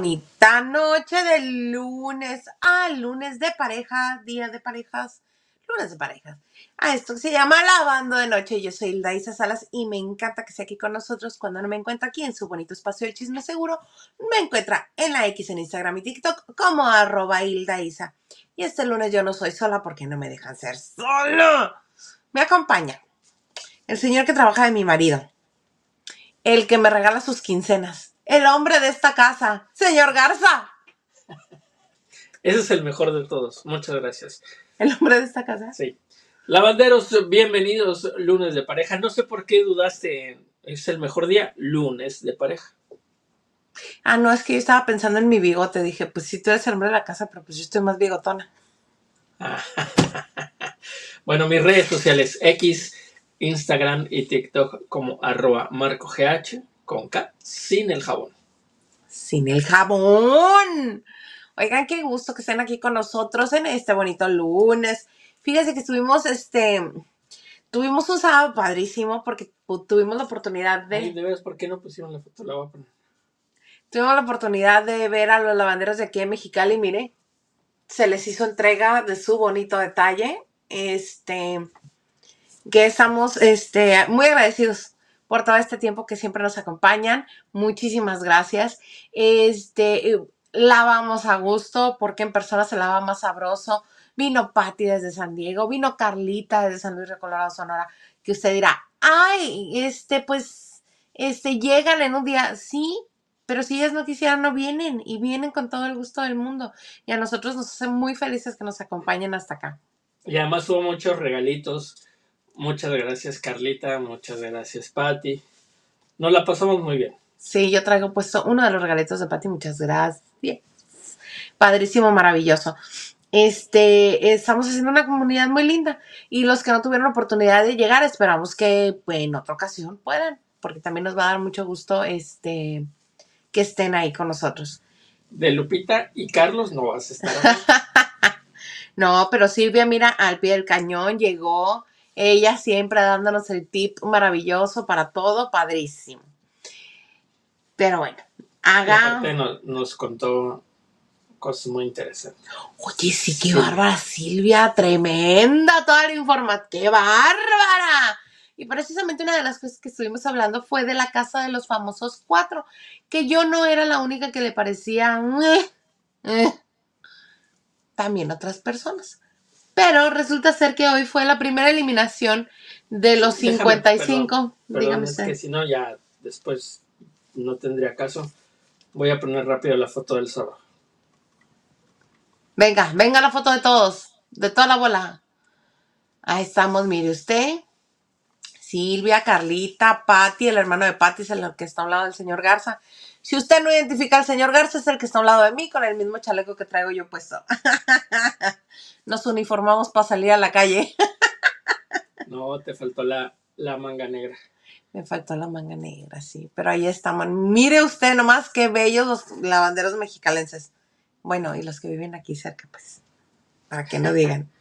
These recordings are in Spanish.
Bonita noche de lunes a lunes de pareja, día de parejas, lunes de parejas. A esto que se llama Lavando de Noche. Yo soy Hilda Isa Salas y me encanta que esté aquí con nosotros cuando no me encuentra aquí en su bonito espacio del chisme seguro. Me encuentra en la X en Instagram y TikTok como arroba Isa. Y este lunes yo no soy sola porque no me dejan ser solo. Me acompaña el señor que trabaja de mi marido, el que me regala sus quincenas, el hombre de esta casa, señor Garza. Ese es el mejor de todos. Muchas gracias. El hombre de esta casa. Sí. Lavanderos, bienvenidos lunes de pareja. No sé por qué dudaste. en- Es el mejor día, lunes de pareja. Ah, no, es que yo estaba pensando en mi bigote. Dije, pues sí, tú eres el hombre de la casa, pero pues yo estoy más bigotona. Bueno, mis redes sociales, X, Instagram y TikTok como arroba marcogh con K, sin el jabón. Sin el jabón. Oigan, qué gusto que estén aquí con nosotros en este bonito lunes. Fíjense que estuvimos, este, tuvimos un sábado padrísimo porque tuvimos la oportunidad de... Ay, de veras, ¿por qué no pusieron la foto? La voy a poner. Tuvimos la oportunidad de ver a los lavanderos de aquí en Mexicali, mire, se les hizo entrega de su bonito detalle, este, que estamos, este, muy agradecidos por todo este tiempo que siempre nos acompañan, muchísimas gracias, este, eh, lavamos a gusto, porque en persona se lava más sabroso, vino Patti desde San Diego, vino Carlita desde San Luis de Colorado, Sonora, que usted dirá, ay, este, pues, este, llegan en un día, sí, pero si ellas no quisieran, no vienen y vienen con todo el gusto del mundo. Y a nosotros nos hace muy felices que nos acompañen hasta acá. Y además hubo muchos regalitos. Muchas gracias, Carlita. Muchas gracias, Patti. Nos la pasamos muy bien. Sí, yo traigo puesto uno de los regalitos de Pati, muchas gracias. Padrísimo, maravilloso. Este, estamos haciendo una comunidad muy linda y los que no tuvieron oportunidad de llegar, esperamos que pues, en otra ocasión puedan, porque también nos va a dar mucho gusto este que estén ahí con nosotros. De Lupita y Carlos no vas a estar. No, pero Silvia, mira, al pie del cañón llegó. Ella siempre dándonos el tip maravilloso para todo, padrísimo. Pero bueno, haga. nos, nos contó cosas muy interesantes. Oye, sí, qué Sí. bárbara, Silvia, tremenda toda la información, qué bárbara. Y precisamente una de las cosas que estuvimos hablando fue de la casa de los famosos cuatro, que yo no era la única que le parecía. "Eh, eh". También otras personas. Pero resulta ser que hoy fue la primera eliminación de los Déjame, 55. Perdón, Dígame es que si no, ya después no tendría caso. Voy a poner rápido la foto del sábado. Venga, venga la foto de todos, de toda la bola. Ahí estamos, mire usted. Silvia, Carlita, Patti, el hermano de Patti es el que está a un lado del señor Garza. Si usted no identifica al señor Garza, es el que está a un lado de mí con el mismo chaleco que traigo yo puesto. Nos uniformamos para salir a la calle. No, te faltó la, la manga negra. Me faltó la manga negra, sí. Pero ahí estamos. Mire usted nomás qué bellos los lavanderos mexicalenses. Bueno, y los que viven aquí cerca, pues. Para que no digan.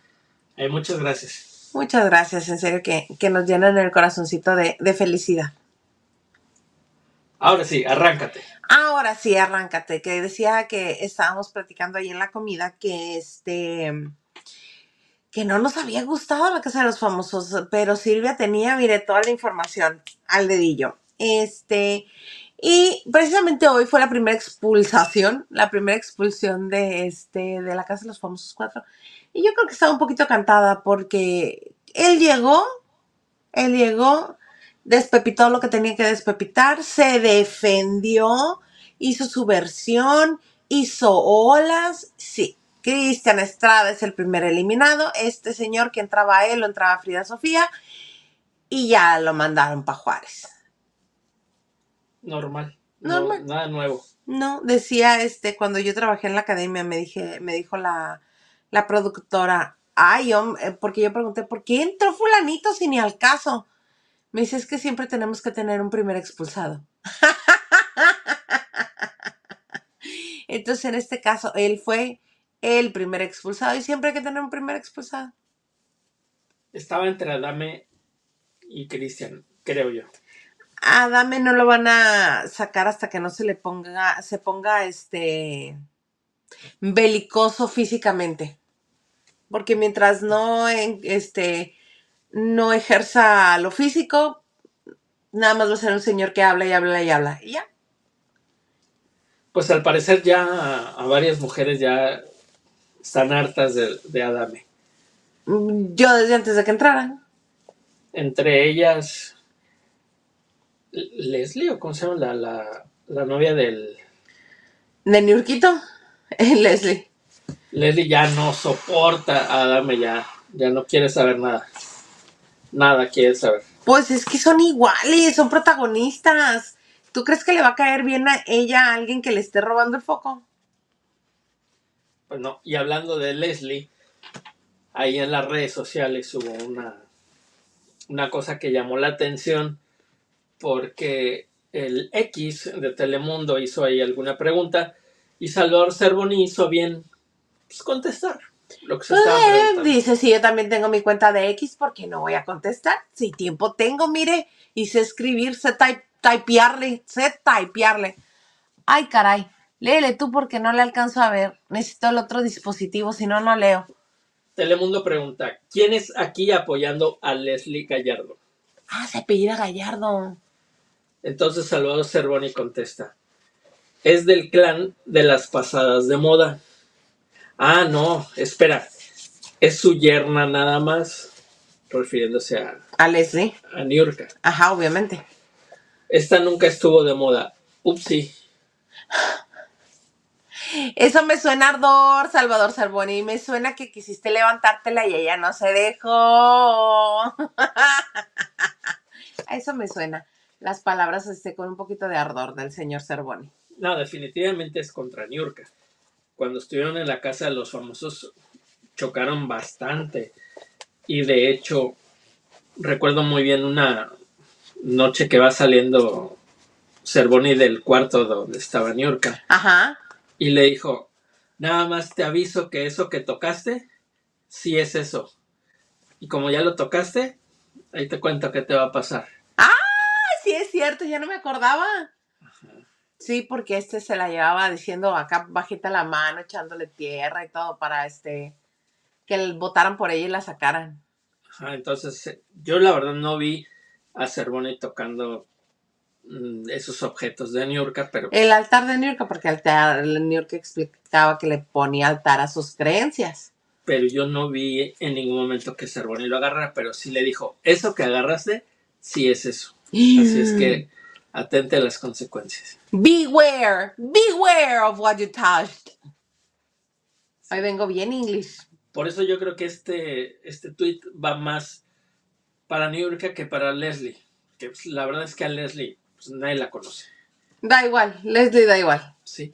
Eh, muchas gracias. Muchas gracias, en serio, que, que nos llenan el corazoncito de, de felicidad. Ahora sí, arráncate. Ahora sí, arráncate, que decía que estábamos platicando ahí en la comida que este que no nos había gustado la casa de los famosos, pero Silvia tenía, mire, toda la información al dedillo. Este, y precisamente hoy fue la primera expulsación, la primera expulsión de este de la casa de los famosos cuatro. Y yo creo que estaba un poquito cantada porque él llegó, él llegó, despepitó lo que tenía que despepitar, se defendió, hizo su versión, hizo olas, sí. Cristian Estrada es el primer eliminado. Este señor que entraba a él, lo entraba Frida Sofía y ya lo mandaron para Juárez. Normal. No, Normal. nada nuevo. No, decía este, cuando yo trabajé en la academia, me dije, me dijo la, la productora, ay, porque yo pregunté, ¿por qué entró fulanito si ni al caso? Me dice, es que siempre tenemos que tener un primer expulsado. Entonces, en este caso, él fue el primer expulsado y siempre hay que tener un primer expulsado. Estaba entre Adame y Cristian, creo yo. A Adame no lo van a sacar hasta que no se le ponga, se ponga este belicoso físicamente. Porque mientras no en- este no ejerza lo físico, nada más va a ser un señor que habla y habla y habla. Y ya. Pues al parecer ya a, a varias mujeres ya están hartas de, de Adame. Yo desde antes de que entraran. Entre ellas Leslie o cómo se llama la, la, la novia del De Niurquito, Leslie. Leslie ya no soporta a Adame ya ya no quiere saber nada nada quiere saber Pues es que son iguales, son protagonistas. ¿Tú crees que le va a caer bien a ella a alguien que le esté robando el foco? pues no y hablando de Leslie ahí en las redes sociales hubo una una cosa que llamó la atención porque el X de Telemundo hizo ahí alguna pregunta y Salvador Cervoni hizo bien pues, contestar lo que se preguntando. dice, si yo también tengo mi cuenta de X, ¿por qué no voy a contestar? Si tiempo tengo, mire, y sé escribir, sé type, typearle, sé typearle. Ay, caray, léele tú porque no le alcanzo a ver. Necesito el otro dispositivo, si no, no leo. Telemundo pregunta, ¿quién es aquí apoyando a Leslie Gallardo? Ah, se apellida Gallardo. Entonces Salvador Cervoni contesta, es del clan de las pasadas de moda. Ah, no, espera, es su yerna nada más, refiriéndose a, A Leslie. a Niurka. Ajá, obviamente. Esta nunca estuvo de moda. Upsi. Eso me suena ardor, Salvador Salboni. Me suena que quisiste levantártela y ella no se dejó. Eso me suena. Las palabras este, con un poquito de ardor del señor Cervoni. No, definitivamente es contra Niurka. Cuando estuvieron en la casa de los famosos chocaron bastante. Y de hecho, recuerdo muy bien una noche que va saliendo Cervoni del cuarto donde estaba Niurka. Ajá. Y le dijo, nada más te aviso que eso que tocaste, sí es eso. Y como ya lo tocaste, ahí te cuento qué te va a pasar. Ay, sí es cierto, ya no me acordaba. Sí, porque este se la llevaba diciendo acá bajita la mano, echándole tierra y todo para este que votaran por ella y la sacaran. Ajá, entonces, eh, yo la verdad no vi a Cervoni tocando mm, esos objetos de Niurka, pero El altar de New York, porque altar, New York explicaba que le ponía altar a sus creencias. pero yo no vi en ningún momento que Cervoni lo agarrara, pero sí le dijo, eso que agarraste, sí es eso. Así es que atente a las consecuencias. Beware, beware of what you touched. Hoy vengo bien English. Por eso yo creo que este, este tweet va más para Niurka que para Leslie. Que pues, la verdad es que a Leslie pues, nadie la conoce. Da igual, Leslie da igual. Sí.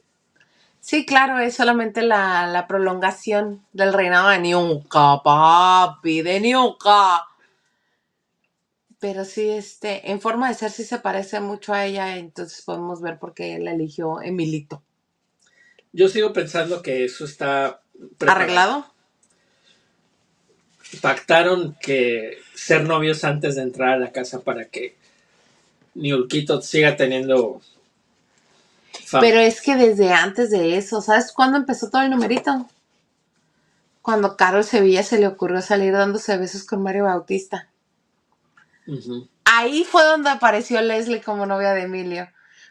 Sí, claro, es solamente la, la prolongación del reinado de Niuka, papi, de Niuka. Pero sí, este, en forma de ser sí se parece mucho a ella, entonces podemos ver por qué la eligió Emilito. Yo sigo pensando que eso está preparado. ¿Arreglado? Pactaron que ser novios antes de entrar a la casa para que Niurquito siga teniendo fama. Pero es que desde antes de eso, ¿sabes cuándo empezó todo el numerito? Cuando Carol Sevilla se le ocurrió salir dándose besos con Mario Bautista. Ahí fue donde apareció Leslie como novia de Emilio.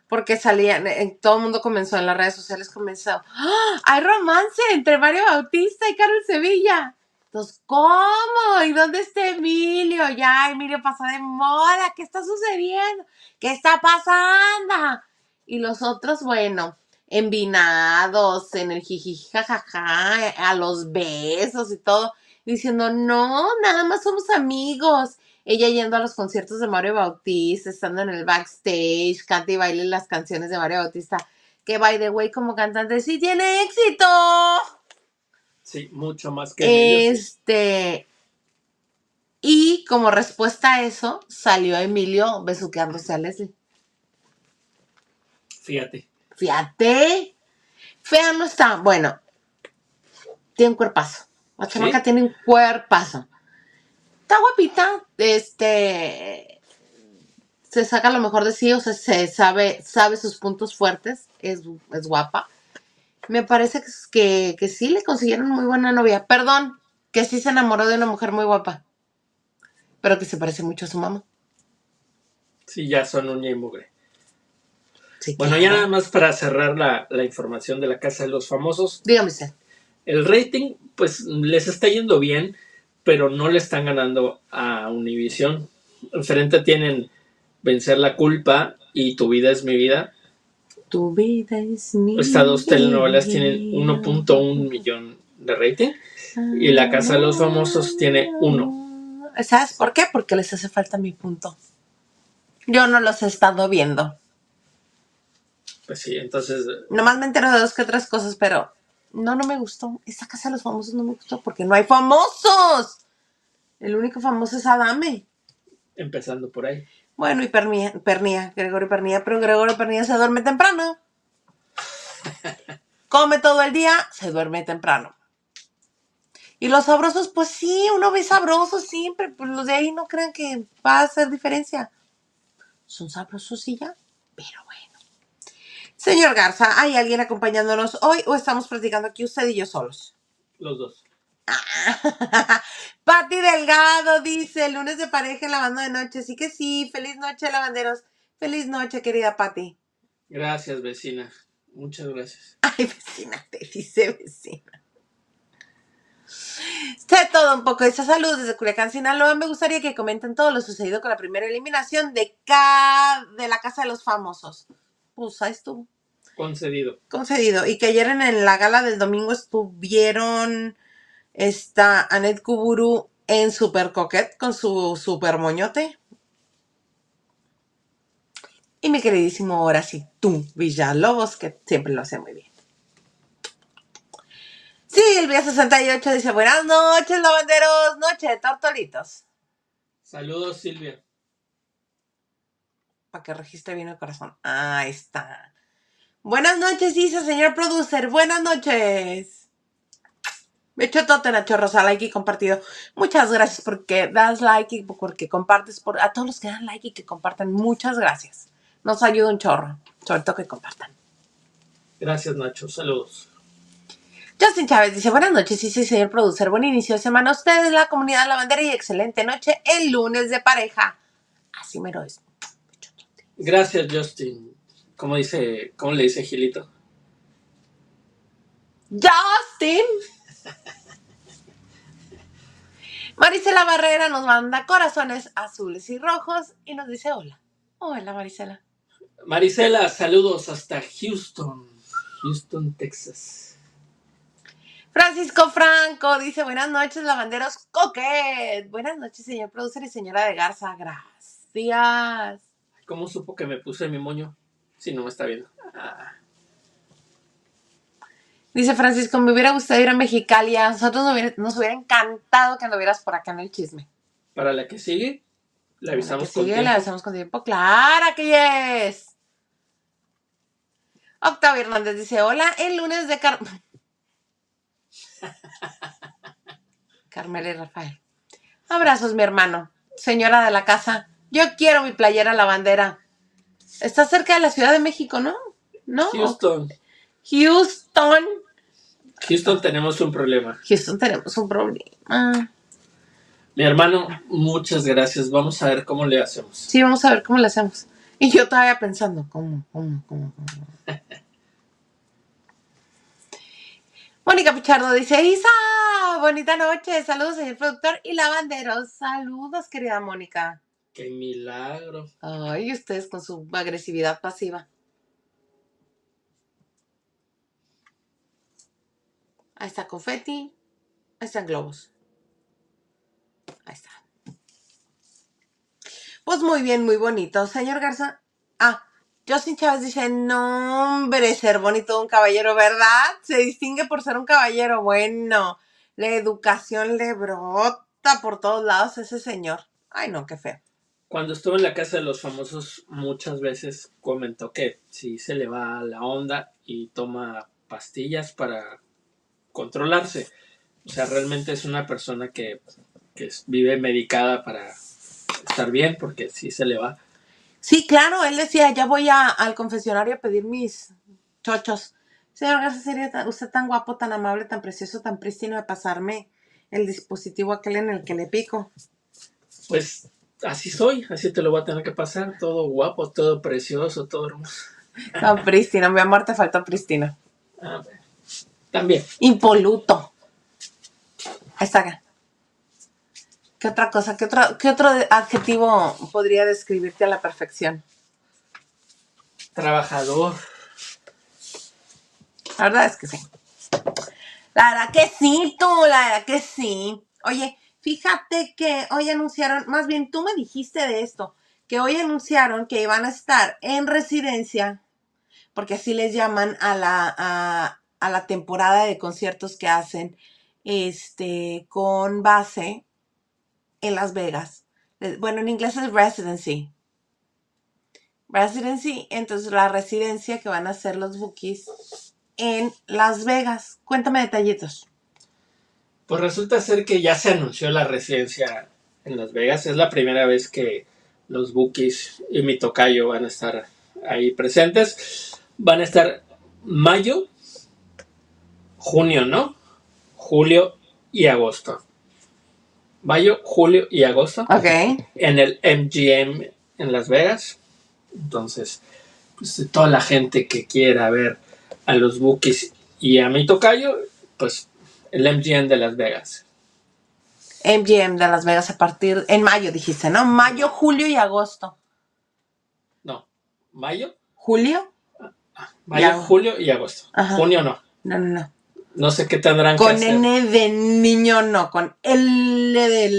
Porque salían, eh, todo el mundo comenzó en las redes sociales, comenzó, ¡Ah! hay romance entre Mario Bautista y Carol Sevilla. Entonces, ¿cómo? ¿Y dónde está Emilio? Ya, Emilio pasó de moda, ¿qué está sucediendo? ¿Qué está pasando? Y los otros, bueno, envinados en el jiji, jajaja, a los besos y todo, diciendo, no, nada más somos amigos. Ella yendo a los conciertos de Mario Bautista, estando en el backstage, canta y baile las canciones de Mario Bautista, que by the way como cantante sí tiene éxito. Sí, mucho más que. Este, y como respuesta a eso, salió Emilio besuqueándose a Leslie. Fíjate. Fíjate. Fea no está. Bueno, tiene un cuerpazo. La ¿Sí? chamaca tiene un cuerpazo. Está guapita. Este. se saca lo mejor de sí, o sea, se sabe, sabe sus puntos fuertes, es, es guapa. Me parece que, que, que sí le consiguieron muy buena novia. Perdón, que sí se enamoró de una mujer muy guapa, pero que se parece mucho a su mamá. Sí, ya son uña y mugre. Sí, Bueno, ya nada más para cerrar la, la información de la Casa de los Famosos. Dígame usted. El rating, pues les está yendo bien, pero no le están ganando a Univision. Enfrente tienen Vencer la culpa y Tu vida es mi vida. Tu vida es mi Estas dos telenovelas tienen 1.1 millón de rating y La Casa de los Famosos tiene uno. ¿Sabes por qué? Porque les hace falta mi punto. Yo no los he estado viendo. Pues sí, entonces Nomás me entero de dos que otras cosas, pero no, no me gustó. Esta casa de los famosos no me gustó porque no hay famosos. El único famoso es Adame. empezando por ahí. Bueno, y Pernía, Pernía, Gregorio Pernía, pero Gregorio Pernía se duerme temprano. Come todo el día, se duerme temprano. Y los sabrosos, pues sí, uno ve sabrosos siempre, pues los de ahí no crean que va a hacer diferencia. Son sabrosos y ya, pero bueno. Señor Garza, ¿hay alguien acompañándonos hoy o estamos platicando aquí usted y yo solos? Los dos. Pati Delgado dice, lunes de pareja en lavando de noche. Sí que sí, feliz noche, lavanderos. Feliz noche, querida Pati. Gracias, vecina. Muchas gracias. Ay, vecina, te dice vecina. Sé todo un poco. Dice salud desde Culiacán, Sinaloa. Me gustaría que comenten todo lo sucedido con la primera eliminación de, de la Casa de los Famosos. Pues ahí estuvo. Concedido. Concedido. Y que ayer en, en la gala del domingo estuvieron esta Anet Kuburu en Super Coquette con su super moñote. Y mi queridísimo ahora sí, tú, Villalobos, que siempre lo hace muy bien. Silvia 68 dice, buenas noches, lavanderos, noche de tortolitos. Saludos, Silvia. Para que registre bien el corazón. Ahí está. Buenas noches, dice señor producer. Buenas noches. Bechotote, Nacho Rosa, like y compartido. Muchas gracias porque das like y porque compartes. Por, a todos los que dan like y que comparten, muchas gracias. Nos ayuda un chorro. Sobre todo que compartan. Gracias, Nacho. Saludos. Justin Chávez dice, buenas noches, sí, sí, señor producer. Buen inicio de semana. a Ustedes, la comunidad lavandera y excelente noche el lunes de pareja. Así mero es. Gracias, Justin. ¿Cómo dice, cómo le dice Gilito? Justin. Marisela Barrera nos manda corazones azules y rojos y nos dice hola. Hola, Marisela. Marisela, saludos hasta Houston. Houston, Texas. Francisco Franco dice buenas noches, lavanderos coquet. Buenas noches, señor producer y señora de Garza. Gracias. ¿Cómo supo que me puse mi moño? Si no me está viendo. Ah, Dice Francisco, me hubiera gustado ir a Mexicali. A nosotros nos hubiera, nos hubiera encantado que anduvieras por acá en el chisme. Para la que sigue, le avisamos Que con sigue, tiempo. le avisamos con tiempo. Claro que es. Octavio Hernández dice, hola, el lunes de Car... Carmela y Rafael. Abrazos, mi hermano. Señora de la casa, yo quiero mi playera lavandera. Está cerca de la Ciudad de México, ¿no? ¿No? Houston. Houston. Houston tenemos un problema. Houston tenemos un problema. Mi hermano, muchas gracias. Vamos a ver cómo le hacemos. Sí, vamos a ver cómo le hacemos. Y yo todavía pensando, ¿cómo, cómo, cómo, cómo? Mónica Pichardo dice, Isa, bonita noche, saludos señor productor y lavanderos, saludos querida Mónica. ¡Qué milagro! Ay, ustedes con su agresividad pasiva. Ahí está confeti, ahí están globos. Ahí está. Pues muy bien, muy bonito. Señor Garza. Ah, Justin Chávez dice, no, hombre, ser bonito un caballero, ¿verdad? Se distingue por ser un caballero. Bueno, la educación le brota por todos lados a ese señor. Ay, no, qué feo. Cuando estuvo en la casa de los famosos, muchas veces comentó que si se le va la onda y toma pastillas para controlarse. O sea, realmente es una persona que, que vive medicada para estar bien, porque si se le va. Sí, claro, él decía, ya voy a- al confesionario a pedir mis chochos. Señor Garza, ¿sería usted tan guapo, tan amable, tan precioso, tan prístino de pasarme el dispositivo aquel en el que le pico? Pues así soy, así te lo voy a tener que pasar, todo guapo, todo precioso, todo hermoso. Tan prístino, mi amor, te faltó prístino. Ah, bueno. También, Impoluto. Ahí está acá. ¿Qué otra cosa? ¿Qué otro, ¿Qué otro adjetivo podría describirte a la perfección? trabajador. La verdad es que sí. La verdad que sí, tú, la verdad que sí. Oye, fíjate que hoy anunciaron, más bien tú me dijiste de esto, que hoy anunciaron que iban a estar en residencia, porque así les llaman a la, a, a la temporada de conciertos que hacen, este, con base en Las Vegas. Eh, Bueno, en inglés es residency. Residency, entonces la residencia que van a hacer los bookies en Las Vegas. Cuéntame detallitos. Pues resulta ser que ya se anunció la residencia en Las Vegas. Es la primera vez que los Bookies y mi tocayo van a estar ahí presentes. Van a estar mayo, junio, ¿no? Julio y agosto. Mayo, julio y agosto Ok. en el MGM en Las Vegas. Entonces, pues toda la gente que quiera ver a los Bookies y a mi tocayo, pues el MGM de Las Vegas. MGM de Las Vegas a partir, en mayo dijiste, ¿no? Mayo, julio y agosto. No, mayo, ¿Julio? mayo, Ya. julio y agosto. Ajá. Junio no. No, no, no. No sé qué tendrán que Con hacer. N de niño no, con L de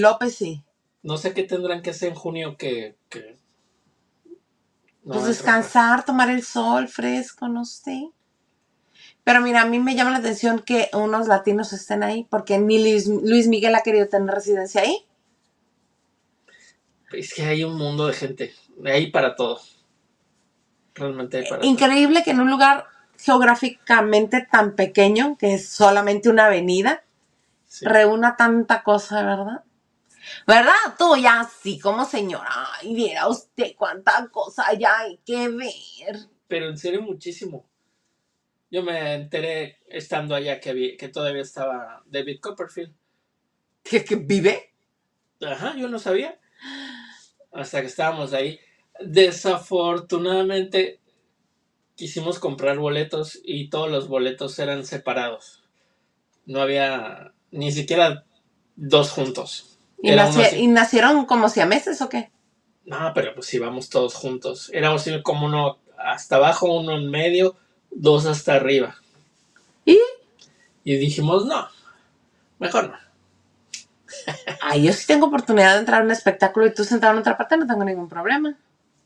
López sí. No sé qué tendrán que hacer en junio que. que... no Pues entro. descansar, tomar el sol fresco, no sé. Pero mira, a mí me llama la atención que unos latinos estén ahí, porque ni Luis, Luis Miguel ha querido tener residencia ahí. Es que hay un mundo de gente. Hay para todo. Realmente hay para todo. Increíble que en un lugar geográficamente tan pequeño, que es solamente una avenida, Sí. reúna tanta cosa, ¿verdad? ¿Verdad? Tú ya así como señora, ay, viera usted cuánta cosa ya hay que ver. Pero en serio, muchísimo. Yo me enteré estando allá que, vi- que todavía estaba David Copperfield. ¿Que, que vive? Ajá, yo no sabía. Hasta que estábamos ahí. Desafortunadamente quisimos comprar boletos y todos los boletos eran separados. No había ni siquiera dos juntos. ¿Y, naci- así. y nacieron como siameses o qué? No, pero pues íbamos todos juntos. Éramos como uno hasta abajo, uno en medio, dos hasta arriba. ¿Y? Y dijimos, no, mejor no. Ay, yo sí tengo oportunidad de entrar a un espectáculo y tú sentado en otra parte, no tengo ningún problema.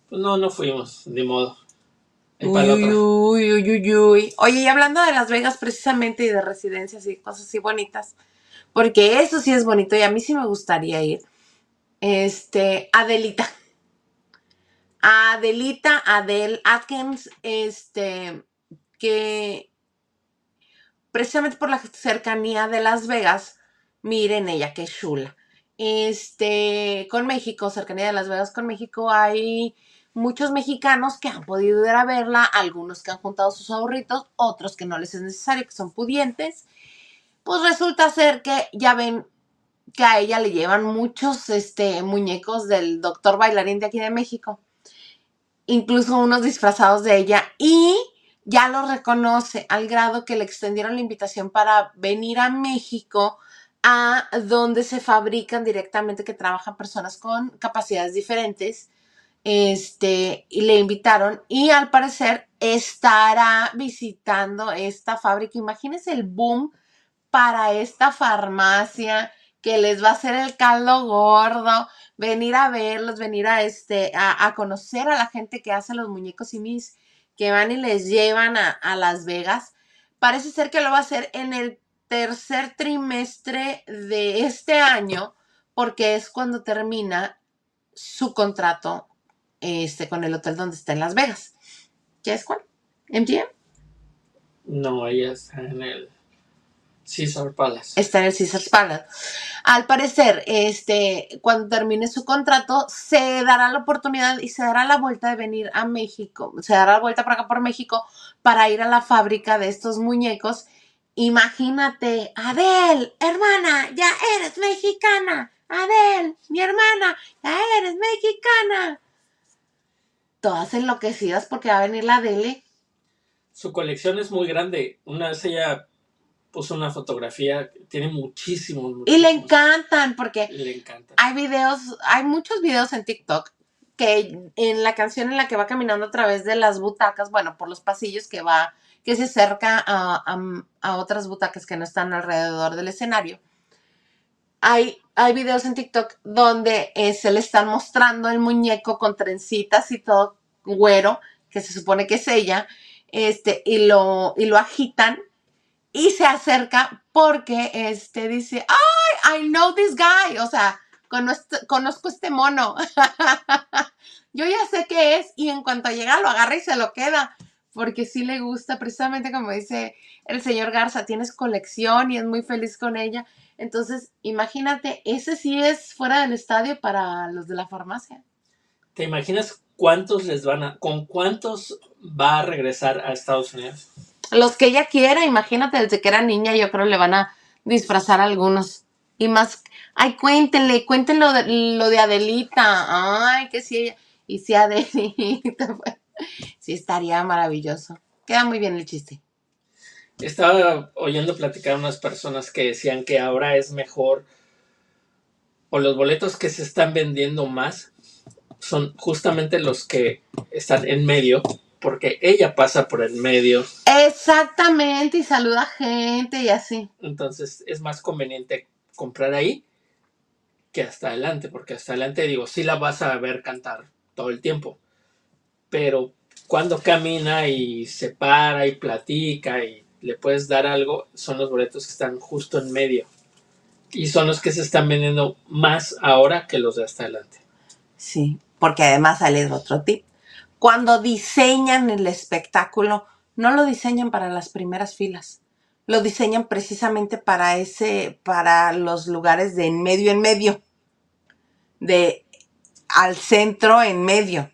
Pues no, no fuimos, ni modo. Uy, uy, uy, uy, uy. Oye, y hablando de Las Vegas precisamente y de residencias y cosas así bonitas, porque eso sí es bonito y a mí sí me gustaría ir. Este, Adelita. Adelita, Adele Atkins, este, que precisamente por la cercanía de Las Vegas, miren ella qué chula. Este, con México, cercanía de Las Vegas con México, hay muchos mexicanos que han podido ir a verla, algunos que han juntado sus ahorritos, otros que no les es necesario, que son pudientes. Pues resulta ser que ya ven que a ella le llevan muchos este, muñecos del doctor bailarín de aquí de México, incluso unos disfrazados de ella, y ya lo reconoce al grado que le extendieron la invitación para venir a México a donde se fabrican directamente, que trabajan personas con capacidades diferentes este, y le invitaron y al parecer estará visitando esta fábrica. Imagínense el boom para esta farmacia que les va a hacer el caldo gordo, venir a verlos, venir a este, a, a conocer a la gente que hace los muñecos y mis que van y les llevan a, a Las Vegas. Parece ser que lo va a hacer en el tercer trimestre de este año, porque es cuando termina su contrato este, con el hotel donde está en Las Vegas. ¿Qué es cuál? ¿MGM? No, ella está en el Caesar Palace. está en el Caesars Palace. Al parecer, este, cuando termine su contrato, se dará la oportunidad y se dará la vuelta de venir a México, se dará la vuelta para acá por México para ir a la fábrica de estos muñecos. Imagínate, Adel, hermana, ya eres mexicana. Adel, mi hermana, ya eres mexicana. Todas enloquecidas porque va a venir la Adele. Su colección es muy grande. Una vez ella puso una fotografía, tiene muchísimos. Y le muchísimos. encantan porque le hay videos, hay muchos videos en TikTok que en la canción en la que va caminando a través de las butacas, bueno, por los pasillos que va, que se acerca a, a- a otras butacas que no están alrededor del escenario. Hay, hay videos en TikTok donde eh, se le están mostrando el muñeco con trencitas y todo güero, que se supone que es ella, este, y lo, y lo agitan y se acerca porque este dice, ¡ay, I know this guy! O sea, conozco, conozco este mono. Yo ya sé qué es y en cuanto llega lo agarra y se lo queda. Porque sí le gusta, precisamente como dice el señor Garza, tienes colección y es muy feliz con ella. Entonces, imagínate, ese sí es fuera del estadio para los de la farmacia. ¿Te imaginas cuántos les van a, con cuántos va a regresar a Estados Unidos? Los que ella quiera, imagínate, desde que era niña, yo creo le van a disfrazar a algunos. Y más, ay, cuéntenle, cuéntenle lo de, lo de Adelita. Ay, que si ella, y si Adelita, pues, sí estaría maravilloso. Queda muy bien el chiste. Estaba oyendo platicar a unas personas que decían que ahora es mejor o los boletos que se están vendiendo más son justamente los que están en medio porque ella pasa por el medio Exactamente, y saluda gente y así. entonces es más conveniente comprar ahí que hasta adelante porque hasta adelante digo sí la vas a ver cantar todo el tiempo pero cuando camina y se para y platica y le puedes dar algo son los boletos que están justo en medio y son los que se están vendiendo más ahora que los de hasta adelante Sí, porque además sale otro tip. Cuando diseñan el espectáculo, no lo diseñan para las primeras filas. Lo diseñan precisamente para ese, para los lugares de en medio en medio. De al centro en medio.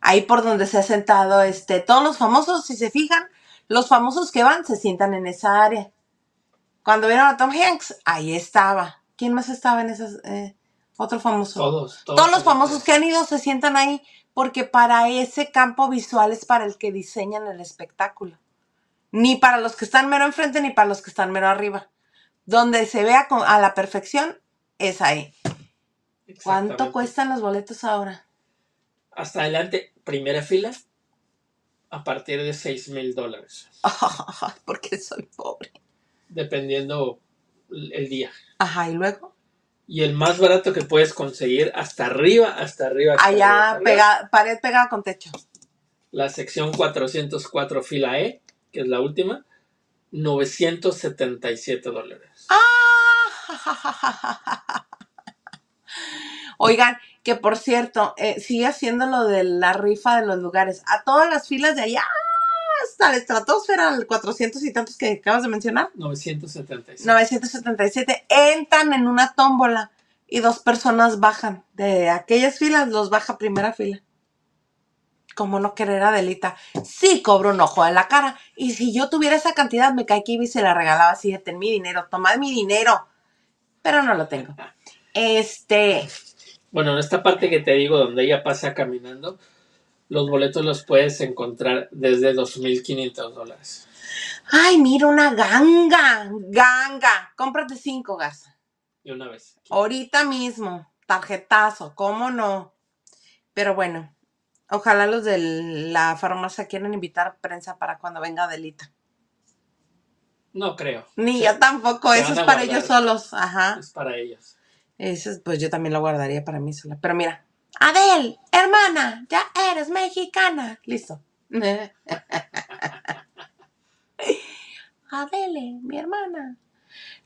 Ahí por donde se ha sentado este, todos los famosos, si se fijan, los famosos que van se sientan en esa área. Cuando vieron a Tom Hanks, ahí estaba. ¿Quién más estaba en esas? eh, otro famoso. todos todos, Todos los famosos que han ido se sientan ahí porque para ese campo visual es para el que diseñan el espectáculo. Ni para los que están mero enfrente ni para los que están mero arriba. Donde se vea a la perfección es ahí. ¿Cuánto cuestan los boletos ahora? hasta adelante primera fila a partir de 6 mil dólares porque soy pobre. dependiendo el día Ajá, y luego. Y el más barato que puedes conseguir hasta arriba, hasta arriba. hasta Allá, arriba, pega, pared pegada con techo. La sección 404 fila E, que es la última, 977 dólares. Ah, Oigan, que por cierto, eh, sigue haciendo lo de la rifa de los lugares. A todas las filas de allá, hasta la estratosfera, el 400 y tantos que acabas de mencionar, 977. 977, entran en una tómbola y dos personas bajan. De aquellas filas, los baja primera fila. Como no querer a Delita. Sí cobro un ojo de la cara. Y si yo tuviera esa cantidad, me cae que y se la regalaba así, ten mi dinero, toma mi dinero. Pero no lo tengo. Este, Bueno, en esta parte que te digo, donde ella pasa caminando, los boletos los puedes encontrar desde 2.500 dólares. ay, mira una ganga, ganga. Cómprate cinco, Garza. De una vez. Ahorita mismo, tarjetazo, ¿cómo no? Pero bueno, ojalá los de la farmacia quieran invitar prensa para cuando venga Adelita. No creo. Ni Sí, yo tampoco, eso es para guardar. ellos solos, ajá. Es para ellos. Eso es- pues yo también lo guardaría para mí sola. Pero mira, Adel, hermana, ya eres mexicana. Listo. Adele, mi hermana.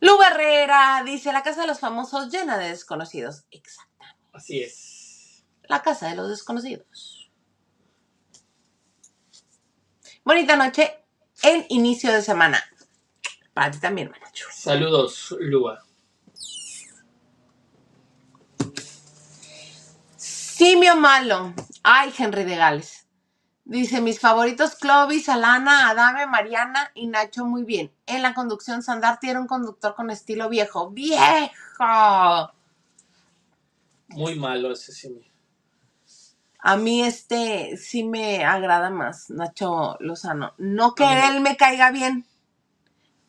Lu Herrera dice, la casa de los famosos llena de desconocidos. Exacto. Así es. La casa de los desconocidos. Bonita noche en inicio de semana. Para ti también, Nacho. Saludos, Lua. Simio Malo. Ay, Henry de Gales. Dice, mis favoritos Clovis, Alana, Adame, Mariana y Nacho muy bien. En la conducción, Sandarti era un conductor con estilo viejo. ¡Viejo! Muy malo ese simio. A mí este sí me agrada más, Nacho Lozano. No que él me caiga bien,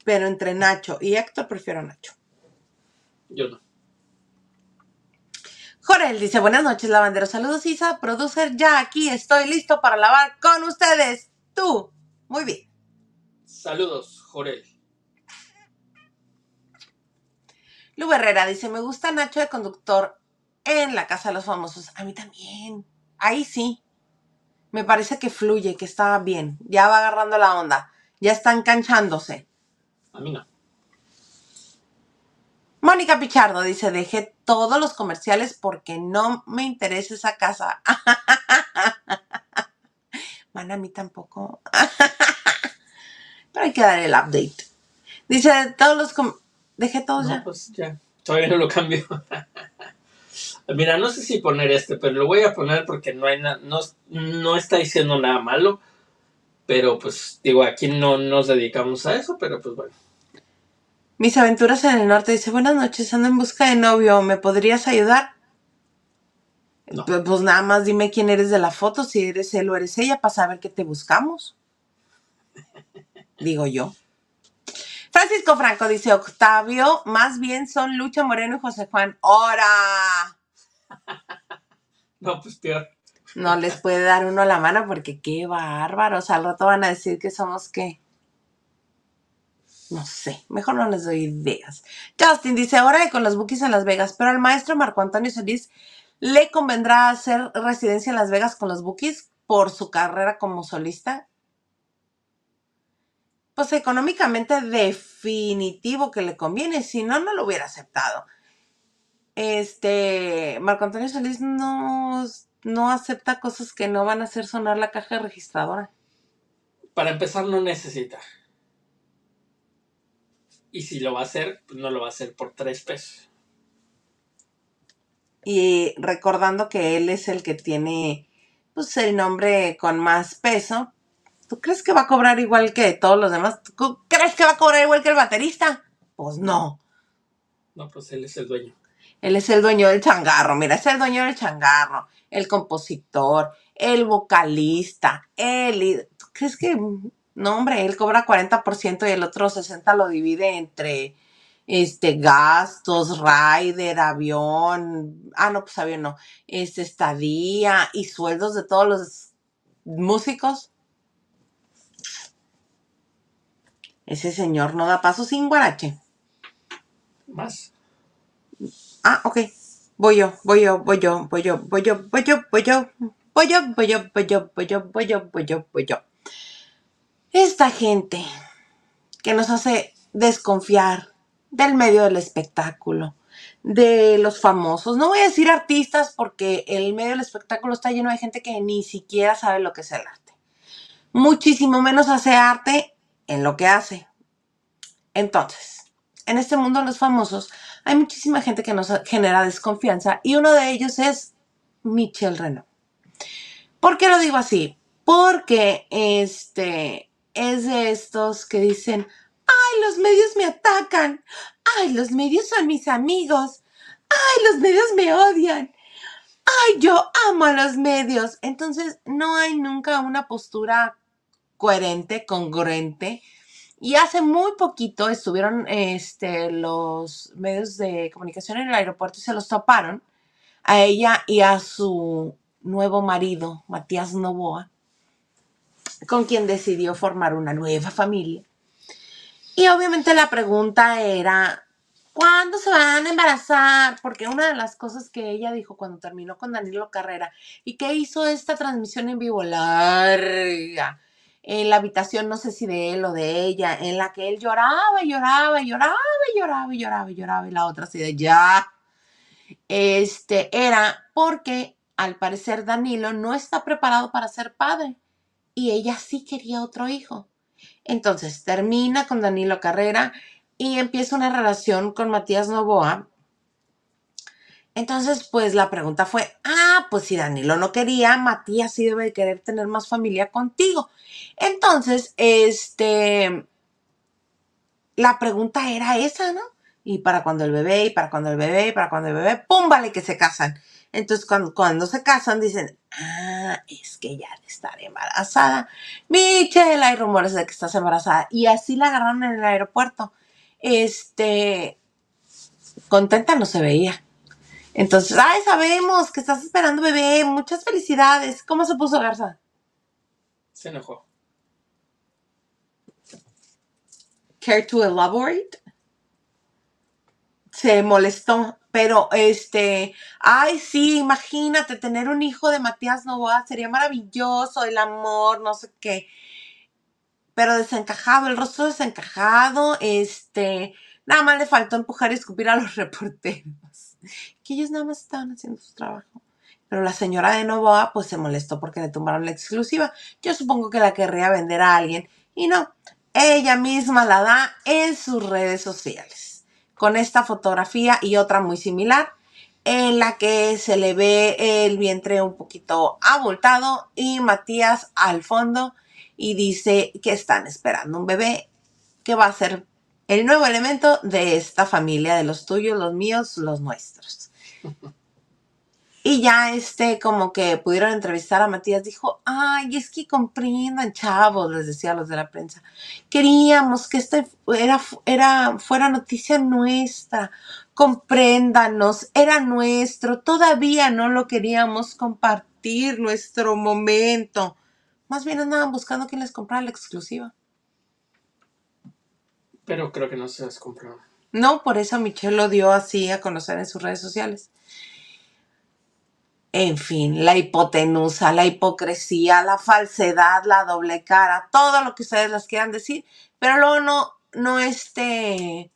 pero entre Nacho y Héctor prefiero a Nacho. Yo no. Jorel dice, buenas noches, lavandero. Saludos, Isa. Producer, ya aquí estoy listo para lavar con ustedes. Tú. Muy bien. Saludos, Jorel. Lu Herrera dice, me gusta Nacho de conductor en la Casa de los Famosos. A mí también. Ahí sí. Me parece que fluye, que está bien. Ya va agarrando la onda. Ya está enganchándose. A mí no. Mónica Pichardo dice, dejé todos los comerciales porque no me interesa esa casa. Man, a mí tampoco. Pero hay que dar el update. Dice, todos los... com- Dejé todos No, ya. pues ya. Todavía no lo cambio. Mira, no sé si poner este, pero lo voy a poner porque no hay no, no está diciendo nada malo. Pero pues digo, aquí no nos dedicamos a eso, pero pues bueno. Mis aventuras en el norte dice, buenas noches, ando en busca de novio, ¿me podrías ayudar? No. Pues, pues nada más dime quién eres de la foto, si eres él o eres ella, para saber qué te buscamos. Digo yo. Francisco Franco dice, Octavio, más bien son Lucha Moreno y José Juan. ¡Hora! No, pues peor. No les puede dar uno la mano porque qué bárbaros. Al rato van a decir que somos qué. No sé, mejor no les doy ideas. Justin dice, ahora con los bookies en Las Vegas, pero al maestro Marco Antonio Solís le convendrá hacer residencia en Las Vegas con los bookies por su carrera como solista. Pues económicamente definitivo que le conviene, si no, no lo hubiera aceptado. Este, Marco Antonio Solís no, no acepta cosas que no van a hacer sonar la caja registradora. Para empezar, no necesita. Y si lo va a hacer, pues no lo va a hacer por tres pesos. Y recordando que él es el que tiene pues el nombre con más peso, ¿tú crees que va a cobrar igual que todos los demás? ¿Tú crees que va a cobrar igual que el baterista? Pues no. No, pues él es el dueño. Él es el dueño del changarro, mira, es el dueño del changarro, el compositor, el vocalista, él... ¿Tú crees que... No, hombre, él cobra 40% y el otro 60% lo divide entre este gastos, rider, avión, ah, no, pues avión no, este estadía y sueldos de todos los músicos. Ese señor no da paso sin guarache. Más. Ah, ok. Voy yo, voy yo, voy yo, voy yo, voy yo, voy yo, voy yo, voy yo, voy yo, voy yo, voy yo, voy yo, voy yo, voy yo. Esta gente que nos hace desconfiar del medio del espectáculo, de los famosos. No voy a decir artistas porque el medio del espectáculo está lleno de gente que ni siquiera sabe lo que es el arte. Muchísimo menos hace arte en lo que hace. Entonces, en este mundo de los famosos hay muchísima gente que nos genera desconfianza y uno de ellos es Michelle Renault. ¿Por qué lo digo así? Porque este es de estos que dicen, ay, los medios me atacan, ay, los medios son mis amigos, ay, los medios me odian, ay, yo amo a los medios. Entonces, no hay nunca una postura coherente, congruente. Y hace muy poquito estuvieron este, los medios de comunicación en el aeropuerto y se los toparon a ella y a su nuevo marido, Matías Novoa, con quien decidió formar una nueva familia. Y obviamente la pregunta era, ¿cuándo se van a embarazar? Porque una de las cosas que ella dijo cuando terminó con Danilo Carrera y que hizo esta transmisión en vivo larga, en la habitación, no sé si de él o de ella, en la que él lloraba y lloraba y lloraba y lloraba y lloraba y lloraba y la otra así de ya. Este era porque al parecer Danilo no está preparado para ser padre y ella sí quería otro hijo. Entonces termina con Danilo Carrera y empieza una relación con Matías Novoa. Entonces, pues la pregunta fue, ah, pues si Danilo no quería, Matías sí debe de querer tener más familia contigo. Entonces, este, la pregunta era esa, ¿no? Y para cuando el bebé, y para cuando el bebé, y para cuando el bebé, ¡pum! Vale que se casan. Entonces, cuando, cuando se casan, dicen, ah, es que ya de estar embarazada. Michelle, hay rumores de que estás embarazada. Y así la agarraron en el aeropuerto. Este, contenta no se veía. Entonces, ay, sabemos que estás esperando bebé. Muchas felicidades. ¿Cómo se puso Garza? Se enojó. Care to elaborate? Se molestó, pero este, ay, sí, imagínate tener un hijo de Matías Novoa, sería maravilloso, el amor, no sé qué. Pero desencajado, el rostro desencajado, este, nada más le faltó empujar y escupir a los reporteros, que ellos nada más estaban haciendo su trabajo. Pero la señora de Novoa, pues se molestó porque le tumbaron la exclusiva. Yo supongo que la querría vender a alguien y no, ella misma la da en sus redes sociales, con esta fotografía y otra muy similar, en la que se le ve el vientre un poquito abultado y Matías al fondo y dice que están esperando un bebé que va a ser el nuevo elemento de esta familia, de los tuyos, los míos, los nuestros. Y ya este, como que pudieron entrevistar a Matías, dijo, ay, es que comprendan, chavos, les decía a los de la prensa. Queríamos que este era, era, fuera noticia nuestra. Compréndanos, era nuestro. Todavía no lo queríamos compartir, nuestro momento. Más bien andaban buscando quién les comprara la exclusiva. Pero creo que no se las compraron. No, por eso Michelle lo dio así a conocer en sus redes sociales. En fin, la hipotenusa, la hipocresía, la falsedad, la doble cara, todo lo que ustedes les quieran decir, pero luego no, no este,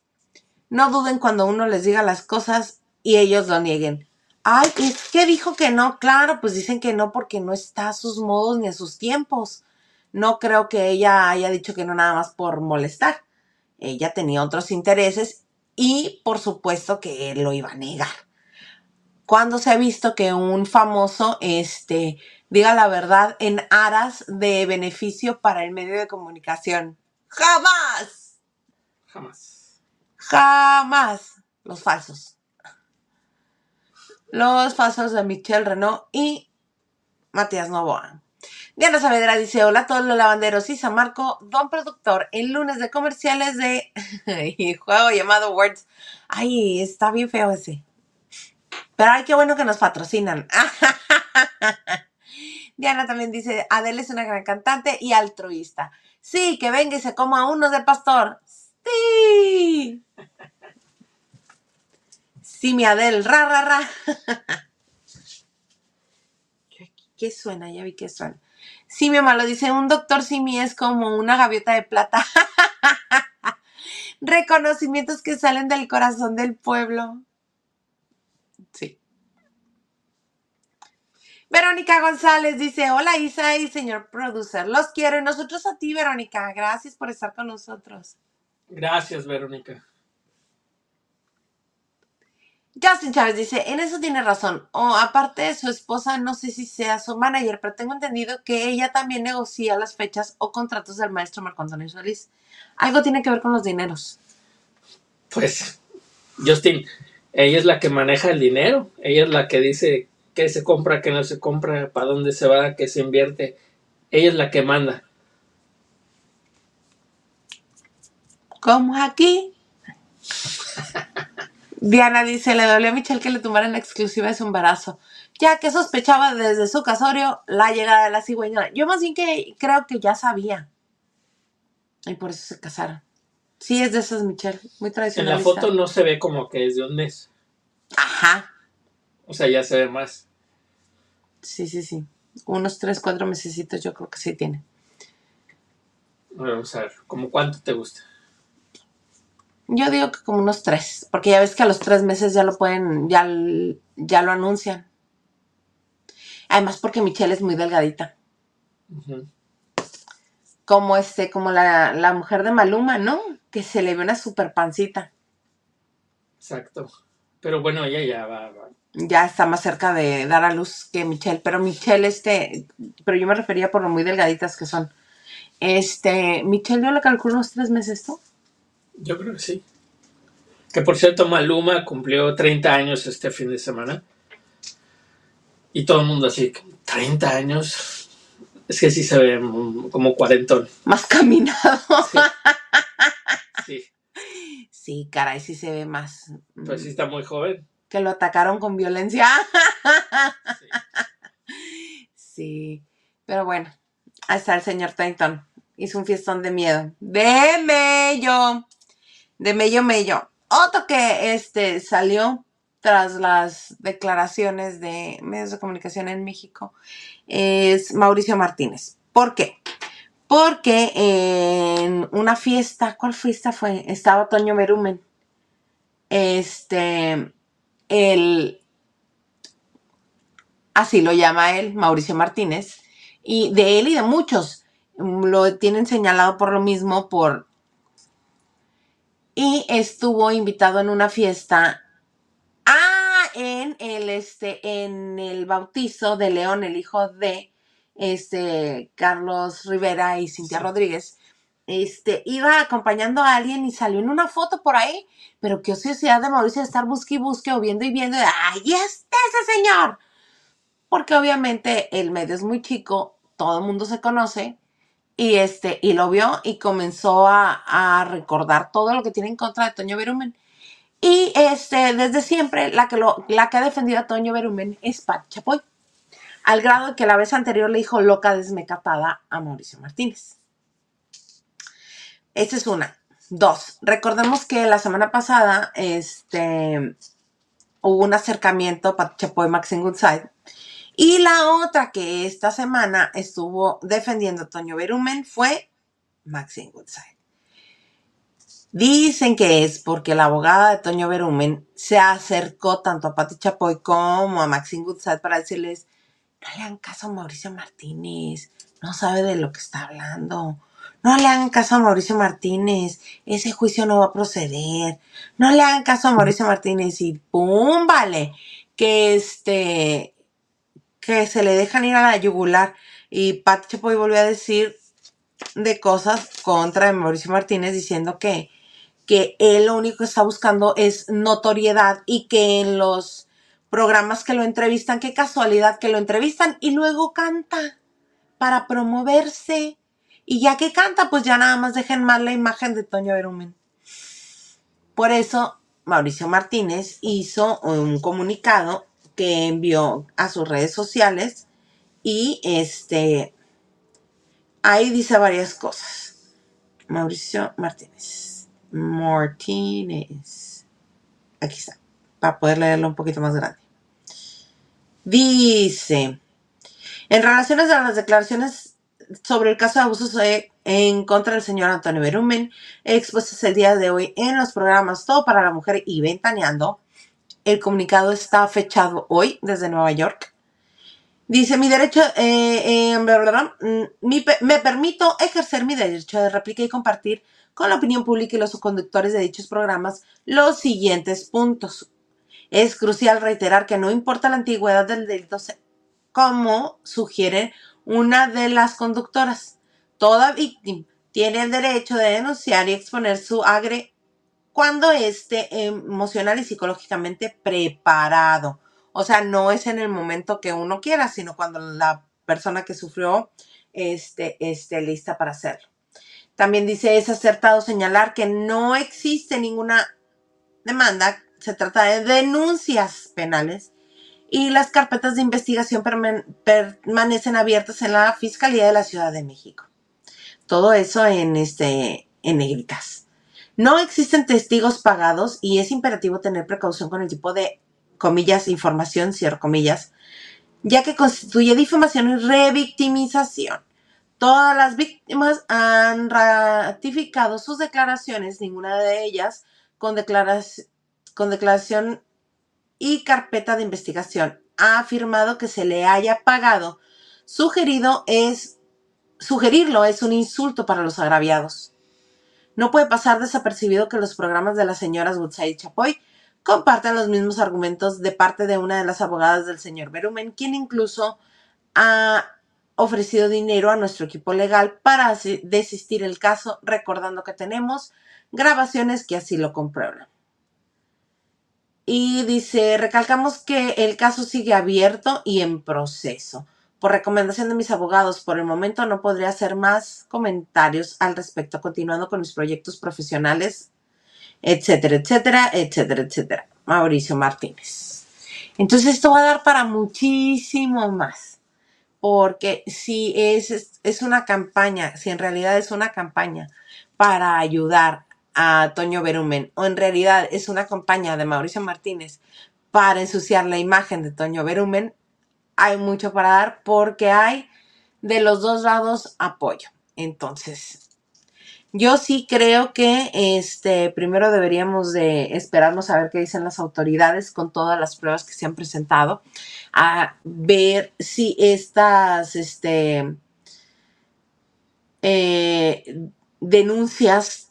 no duden cuando uno les diga las cosas y ellos lo nieguen. Ay, es que dijo que no, claro, pues dicen que no porque no está a sus modos ni a sus tiempos. No creo que ella haya dicho que no nada más por molestar. Ella tenía otros intereses y por supuesto que él lo iba a negar. ¿Cuándo se ha visto que un famoso este, diga la verdad en aras de beneficio para el medio de comunicación? ¡Jamás! Jamás. Jamás. Los falsos. Los falsos de Michelle Renault y Matías Novoa. Diana Saavedra dice, hola a todos los lavanderos y San Marco, don productor, el lunes de comerciales de juego llamado Words. Ay, está bien feo ese. Pero ay, qué bueno que nos patrocinan. Diana también dice, Adele es una gran cantante y altruista. Sí, que venga y se coma unos de pastor. Sí. Sí, mi Adele, ra, ra, ra. ¿Qué suena? Ya vi que suena. Sí, mi mamá lo dice, un doctor Simi es como una gaviota de plata. Reconocimientos que salen del corazón del pueblo. Sí. Verónica González dice, hola Isa y señor producer, los quiero y nosotros a ti, Verónica. Gracias por estar con nosotros. Gracias, Verónica. Justin Chávez dice, en eso tiene razón. O aparte de su esposa, no sé si sea su manager, pero tengo entendido que ella también negocia las fechas o contratos del maestro Marco Antonio Solís. Algo tiene que ver con los dineros. Pues, Justin, ella es la que maneja el dinero. Ella es la que dice qué se compra, qué no se compra, para dónde se va, qué se invierte. Ella es la que manda. Como aquí. Diana dice, le dolió a Michelle que le tumbaran exclusiva de su embarazo, ya que sospechaba desde su casorio la llegada de la cigüeña. Yo más bien que creo que ya sabía. Y por eso se casaron. Sí, es de esas, Michelle, muy En tradicional. la foto no se ve como que es de un mes. Ajá. O sea, ya se ve más. Sí, sí, sí. Unos tres, cuatro mesecitos yo creo que sí tiene. Vamos a ver, ¿cómo cuánto te gusta? Yo digo que como unos tres, porque ya ves que a los tres meses ya lo pueden, ya, ya lo anuncian. Además porque Michelle es muy delgadita. Ujú. como este, como la, la mujer de Maluma, ¿no? Que se le ve una super pancita. Exacto. Pero bueno, ella ya va, va. Ya está más cerca de dar a luz que Michelle, pero Michelle, este, pero yo me refería por lo muy delgaditas que son. Este, Michelle yo le calculo unos tres meses, ¿no? Yo creo que sí. Que por cierto, Maluma cumplió 30 años este fin de semana. Y todo el mundo así, 30 años. Es que sí se ve como cuarentón. Más caminado. Sí, Sí, caray, sí se ve más. pues sí está muy joven. Que lo atacaron con violencia. Sí. Sí, pero bueno, ahí está el señor Tainton. Hizo un fiestón de miedo. De mello. De mello, mello. Otro que este salió tras las declaraciones de medios de comunicación en México es Mauricio Martínez. ¿Por qué? Porque en una fiesta, ¿cuál fiesta fue? Estaba Toño Berumen. Este, el, así lo llama él, Mauricio Martínez, y de él y de muchos mm, lo tienen señalado por lo mismo, por... Y estuvo invitado en una fiesta, ah, en el, este, en el bautizo de León, el hijo de, este, Carlos Rivera y Cintia Sí. Rodríguez, este, iba acompañando a alguien y salió en una foto por ahí, pero qué ociosidad de Mauricio de estar busque y busque o viendo y viendo, de, ¡ay, está ese señor! Porque obviamente el medio es muy chico, todo el mundo se conoce, y este, y lo vio y comenzó a, a recordar todo lo que tiene en contra de Toño Berumen. Y este, desde siempre, la que, lo, la que ha defendido a Toño Berumen es Pat Chapoy, al grado que la vez anterior le dijo loca desmecatada a Mauricio Martínez. Esa es una. Dos, recordemos que la semana pasada este, hubo un acercamiento para Chapoy Maxine Goodside. Y la otra que esta semana estuvo defendiendo a Toño Berumen fue Maxine Goodside. Dicen que es porque la abogada de Toño Berumen se acercó tanto a Pati Chapoy como a Maxine Goodside para decirles, no le hagan caso a Mauricio Martínez, no sabe de lo que está hablando. No le hagan caso a Mauricio Martínez, ese juicio no va a proceder. No le hagan caso a Mauricio Martínez y ¡pum! Vale, que este, que se le dejan ir a la yugular. Y Pati Chapoy volvió a decir de cosas contra Mauricio Martínez diciendo que, que él lo único que está buscando es notoriedad y que en los programas que lo entrevistan, qué casualidad que lo entrevistan y luego canta para promoverse. Y ya que canta, pues ya nada más dejen mal la imagen de Toño Berumen. Por eso Mauricio Martínez hizo un comunicado que envió a sus redes sociales y este ahí dice varias cosas. Mauricio Martínez. Martínez. Aquí está, para poder leerlo un poquito más grande. Dice, en relaciones a las declaraciones sobre el caso de abusos en contra del señor Antonio Berumen, expuestos el día de hoy en los programas Todo para la Mujer y Ventaneando. El comunicado está fechado hoy desde Nueva York. Dice, mi derecho, eh, bla, mm, me permito ejercer mi derecho de réplica y compartir con la opinión pública y los conductores de dichos programas los siguientes puntos. Es crucial reiterar que no importa la antigüedad del delito, como sugiere una de las conductoras, toda víctima tiene el derecho de denunciar y exponer su agre cuando esté emocional y psicológicamente preparado. O sea, no es en el momento que uno quiera, sino cuando la persona que sufrió este, esté lista para hacerlo. También dice, es acertado señalar que no existe ninguna demanda, se trata de denuncias penales y las carpetas de investigación perman- permanecen abiertas en la Fiscalía de la Ciudad de México. Todo eso en, este, en negritas. No existen testigos pagados y es imperativo tener precaución con el tipo de, comillas, información, cierro comillas, ya que constituye difamación y revictimización. Todas las víctimas han ratificado sus declaraciones, ninguna de ellas con, declaras- con declaración y carpeta de investigación ha afirmado que se le haya pagado. Sugerido es sugerirlo es un insulto para los agraviados. No puede pasar desapercibido que los programas de las señoras Woodside y Chapoy comparten los mismos argumentos de parte de una de las abogadas del señor Berumen, quien incluso ha ofrecido dinero a nuestro equipo legal para desistir el caso, recordando que tenemos grabaciones que así lo comprueban. Y dice, recalcamos que el caso sigue abierto y en proceso. Por recomendación de mis abogados, por el momento no podría hacer más comentarios al respecto, continuando con mis proyectos profesionales, etcétera, etcétera, etcétera, etcétera. Mauricio Martínez. Entonces esto va a dar para muchísimo más, porque si es, es una campaña, si en realidad es una campaña para ayudar a Toño Berumen, o en realidad es una campaña de Mauricio Martínez para ensuciar la imagen de Toño Berumen, hay mucho para dar porque hay de los dos lados apoyo. Entonces, yo sí creo que este primero deberíamos de esperarnos a ver qué dicen las autoridades con todas las pruebas que se han presentado, a ver si estas este, eh, denuncias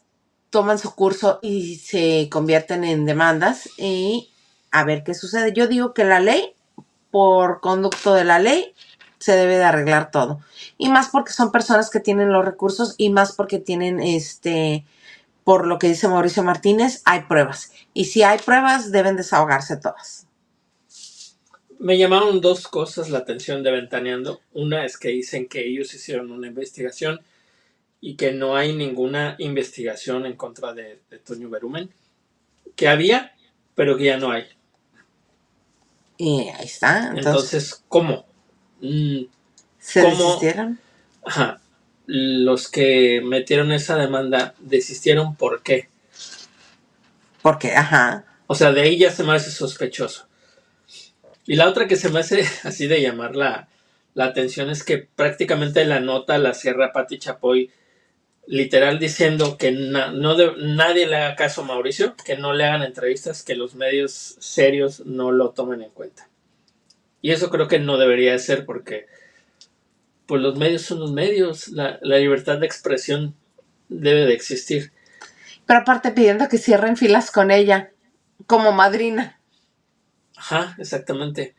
toman su curso y se convierten en demandas y a ver qué sucede. Yo digo que la ley por conducto de la ley, se debe de arreglar todo. Y más porque son personas que tienen los recursos y más porque tienen este, por lo que dice Mauricio Martínez, hay pruebas. Y si hay pruebas, deben desahogarse todas. Me llamaron dos cosas la atención de Ventaneando. Una es que dicen que ellos hicieron una investigación y que no hay ninguna investigación en contra de, de Toño Berumen. Que había, pero que ya no hay. Y ahí está. Entonces, ¿cómo? Mm, ¿Se desistieron? Ajá. Los que metieron esa demanda desistieron, ¿por qué? Porque, ajá. O sea, de ahí ya se me hace sospechoso. Y la otra que se me hace así de llamar la, atención es que prácticamente la nota la cierra Pati Chapoy literal diciendo que no nadie le haga caso a Mauricio, que no le hagan entrevistas, que los medios serios no lo tomen en cuenta. Y eso creo que no debería ser porque pues los medios son los medios, la, libertad de expresión debe de existir. Pero aparte pidiendo que cierren filas con ella, como madrina. Ajá, exactamente.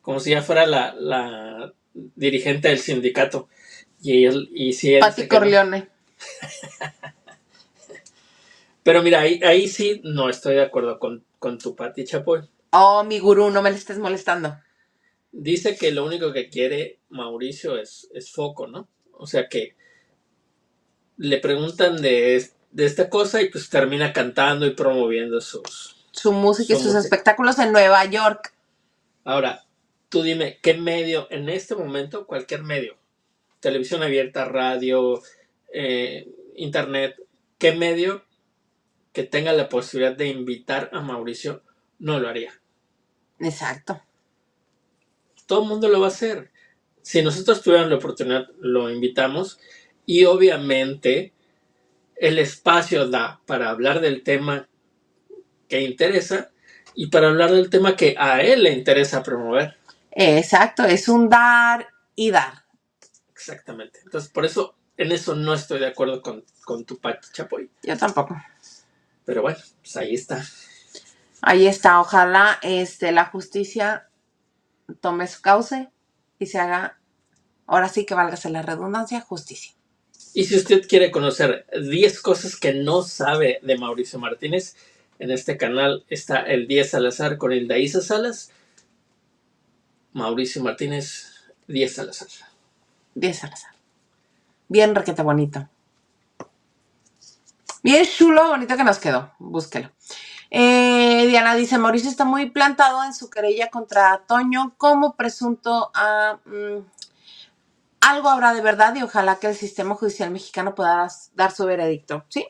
Como si ya fuera la, dirigente del sindicato. Y, él, y si Pati Corleone. Pero mira, ahí, ahí sí no estoy de acuerdo con, tu Pati Chapoy. Oh, mi gurú, no me le estés molestando. Dice que lo único que quiere Mauricio es, es foco, ¿no? O sea que le preguntan de, esta cosa y pues termina cantando y promoviendo sus... Su música y sus espectáculos en Nueva York. Ahora, tú dime, ¿qué medio en este momento, cualquier medio, televisión abierta, radio, eh, internet, ¿qué medio que tenga la posibilidad de invitar a Mauricio no lo haría? Exacto. Todo el mundo lo va a hacer. Si nosotros tuviéramos la oportunidad, lo invitamos y obviamente el espacio da para hablar del tema que interesa y para hablar del tema que a él le interesa promover. Exacto, es un dar y dar. Exactamente. Entonces, por eso en eso no estoy de acuerdo con, tu Pati Chapoy. Yo tampoco. Pero bueno, pues ahí está. Ahí está. Ojalá este, la justicia tome su cauce y se haga, ahora sí que válgase la redundancia, justicia. Y si usted quiere conocer 10 cosas que no sabe de Mauricio Martínez, en este canal está el 10 Salazar con el Isa Salas. Mauricio Martínez, 10 Salazar. 10 Salazar. Bien requete bonito. Bien chulo, bonito que nos quedó. Búsquelo. Eh, Diana dice, Mauricio está muy plantado en su querella contra Toño como presunto a... Mm, algo habrá de verdad y ojalá que el sistema judicial mexicano pueda dar su veredicto. Sí.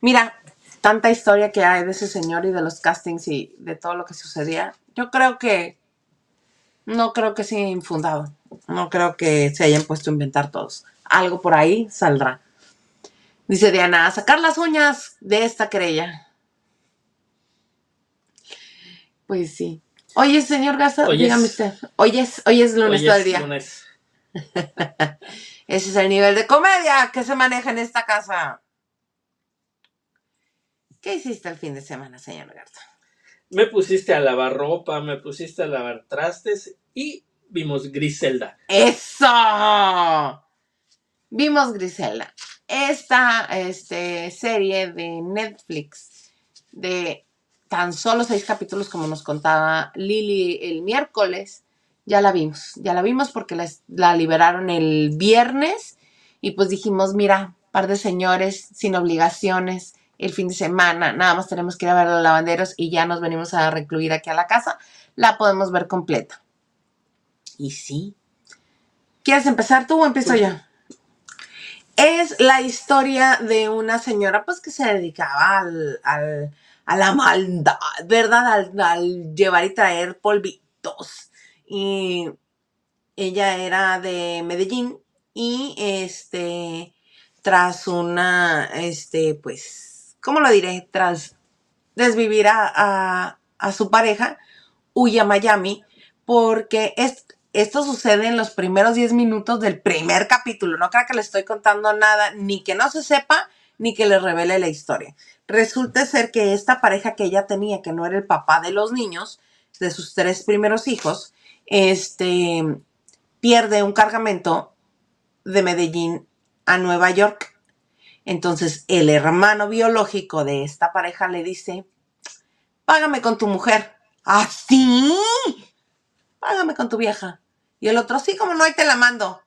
Mira, tanta historia que hay de ese señor y de los castings y de todo lo que sucedía. Yo creo que... No creo que sea infundado. No creo que se hayan puesto a inventar todos algo por ahí saldrá. Dice Diana, a sacar las uñas de esta querella. Pues sí. Oye, señor Gaza, dígame usted. Hoy es, hoy es lunes hoy es Lunes. Ese es el nivel de comedia que se maneja en esta casa. ¿Qué hiciste el fin de semana, señor Garza? Me pusiste a lavar ropa, me pusiste a lavar trastes y vimos Griselda. ¡Eso! Vimos Griselda. Esta este, serie de Netflix de tan solo seis capítulos como nos contaba Lili el miércoles, ya la vimos. Ya la vimos porque la, la liberaron el viernes y pues dijimos, mira, par de señores sin obligaciones el fin de semana, nada más tenemos que ir a ver a los lavanderos y ya nos venimos a recluir aquí a la casa, la podemos ver completa. Y sí. ¿Quieres empezar tú o empiezo yo? Es la historia de una señora pues que se dedicaba al, al- a la maldad, ¿verdad? Al, al llevar y traer polvitos. Y ella era de Medellín y este, tras una, este, pues, ¿cómo lo diré? Tras desvivir a, a- a su pareja, huye a Miami porque es- esto sucede en los primeros 10 minutos del primer capítulo. No creo que le estoy contando nada, ni que no se sepa, ni que le revele la historia. Resulta ser que esta pareja que ella tenía, que no era el papá de los niños, de sus tres primeros hijos, este, pierde un cargamento de Medellín a Nueva York. Entonces el hermano biológico de esta pareja le dice, págame con tu mujer. ¿Así? Págame con tu vieja. Y el otro, sí, como no, ahí te la mando.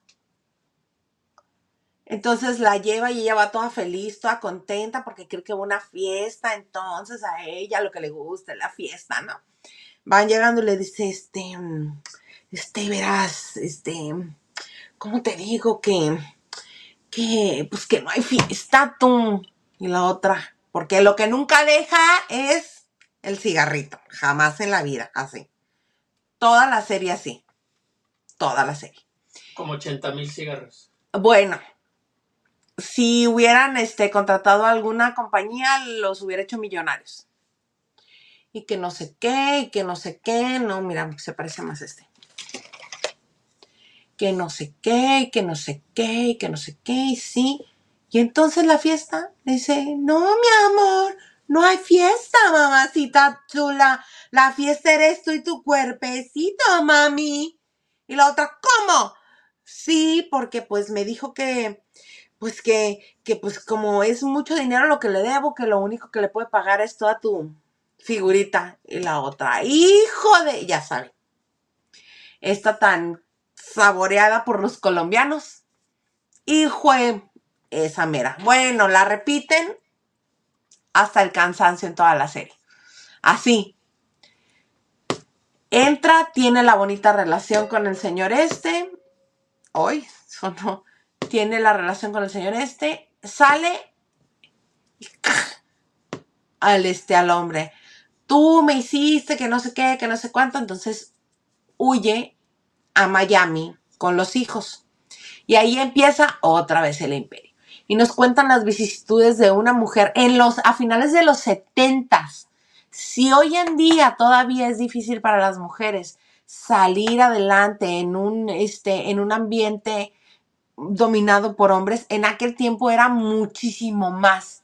Entonces la lleva y ella va toda feliz, toda contenta porque cree que va una fiesta. Entonces a ella lo que le gusta es la fiesta, ¿no? Van llegando y le dice, este, este, verás, este, ¿cómo te digo que, que, pues que no hay fiesta tú? Y la otra, porque lo que nunca deja es el cigarrito, jamás en la vida, así. Toda la serie así, toda la serie. Como 80 mil cigarros. Bueno, si hubieran este, contratado a alguna compañía, los hubiera hecho millonarios. Y que no sé qué, y que no sé qué. No, mira, se parece más a este. Que no sé qué, y que no sé qué, y que no sé qué, y sí. Y entonces la fiesta dice, no, mi amor, no hay fiesta, mamacita chula. La fiesta eres tú y tu cuerpecito, mami. Y la otra, ¿cómo? Sí, porque pues me dijo que, pues que, que pues como es mucho dinero lo que le debo, que lo único que le puede pagar es toda tu figurita. Y la otra, hijo de, ya sabe, está tan saboreada por los colombianos. Hijo de esa mera. Bueno, la repiten hasta el cansancio en toda la serie. Así. Entra, tiene la bonita relación con el señor este. Hoy, sonó. Tiene la relación con el señor este. Sale al este al hombre. Tú me hiciste que no sé qué, que no sé cuánto. Entonces huye a Miami con los hijos. Y ahí empieza otra vez el imperio. Y nos cuentan las vicisitudes de una mujer en los, a finales de los setentas. Si hoy en día todavía es difícil para las mujeres salir adelante en un, este, en un ambiente dominado por hombres, en aquel tiempo era muchísimo más.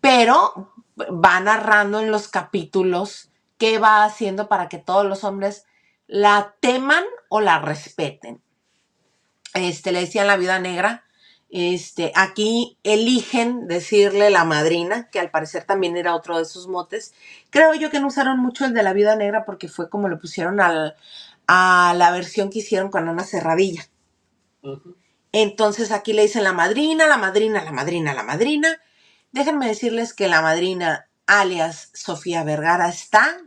Pero va narrando en los capítulos qué va haciendo para que todos los hombres la teman o la respeten. Este, le decían la viuda negra. Este, aquí eligen decirle la madrina, que al parecer también era otro de sus motes. Creo yo que no usaron mucho el de la viuda negra porque fue como le pusieron al, a la versión que hicieron con Ana Cerradilla. Entonces aquí le dicen la madrina, la madrina, la madrina, la madrina. Déjenme decirles que la madrina, alias Sofía Vergara, está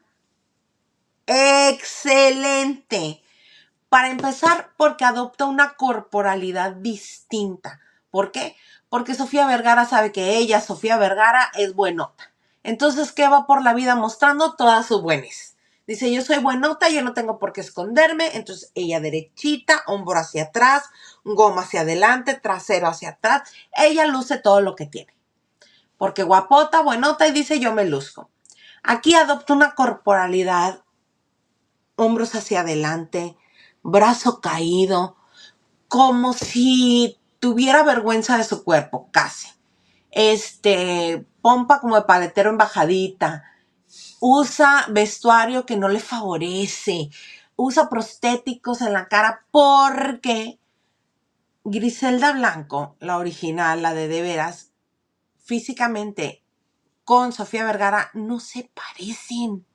excelente. Para empezar, porque adopta una corporalidad distinta. ¿Por qué? Porque Sofía Vergara sabe que ella, Sofía Vergara, es buenota. Entonces, ¿qué va por la vida mostrando? Todas sus buenas. Dice, yo soy buenota, yo no tengo por qué esconderme. Entonces, ella derechita, hombro hacia atrás, goma hacia adelante, trasero hacia atrás. Ella luce todo lo que tiene. Porque guapota, buenota y dice, yo me luzco. Aquí adopta una corporalidad, hombros hacia adelante, brazo caído, como si tuviera vergüenza de su cuerpo, casi. Este, pompa como de paletero en bajadita. Usa vestuario que no le favorece. Usa prostéticos en la cara porque Griselda Blanco, la original, la de de veras, físicamente con Sofía Vergara no se parecen.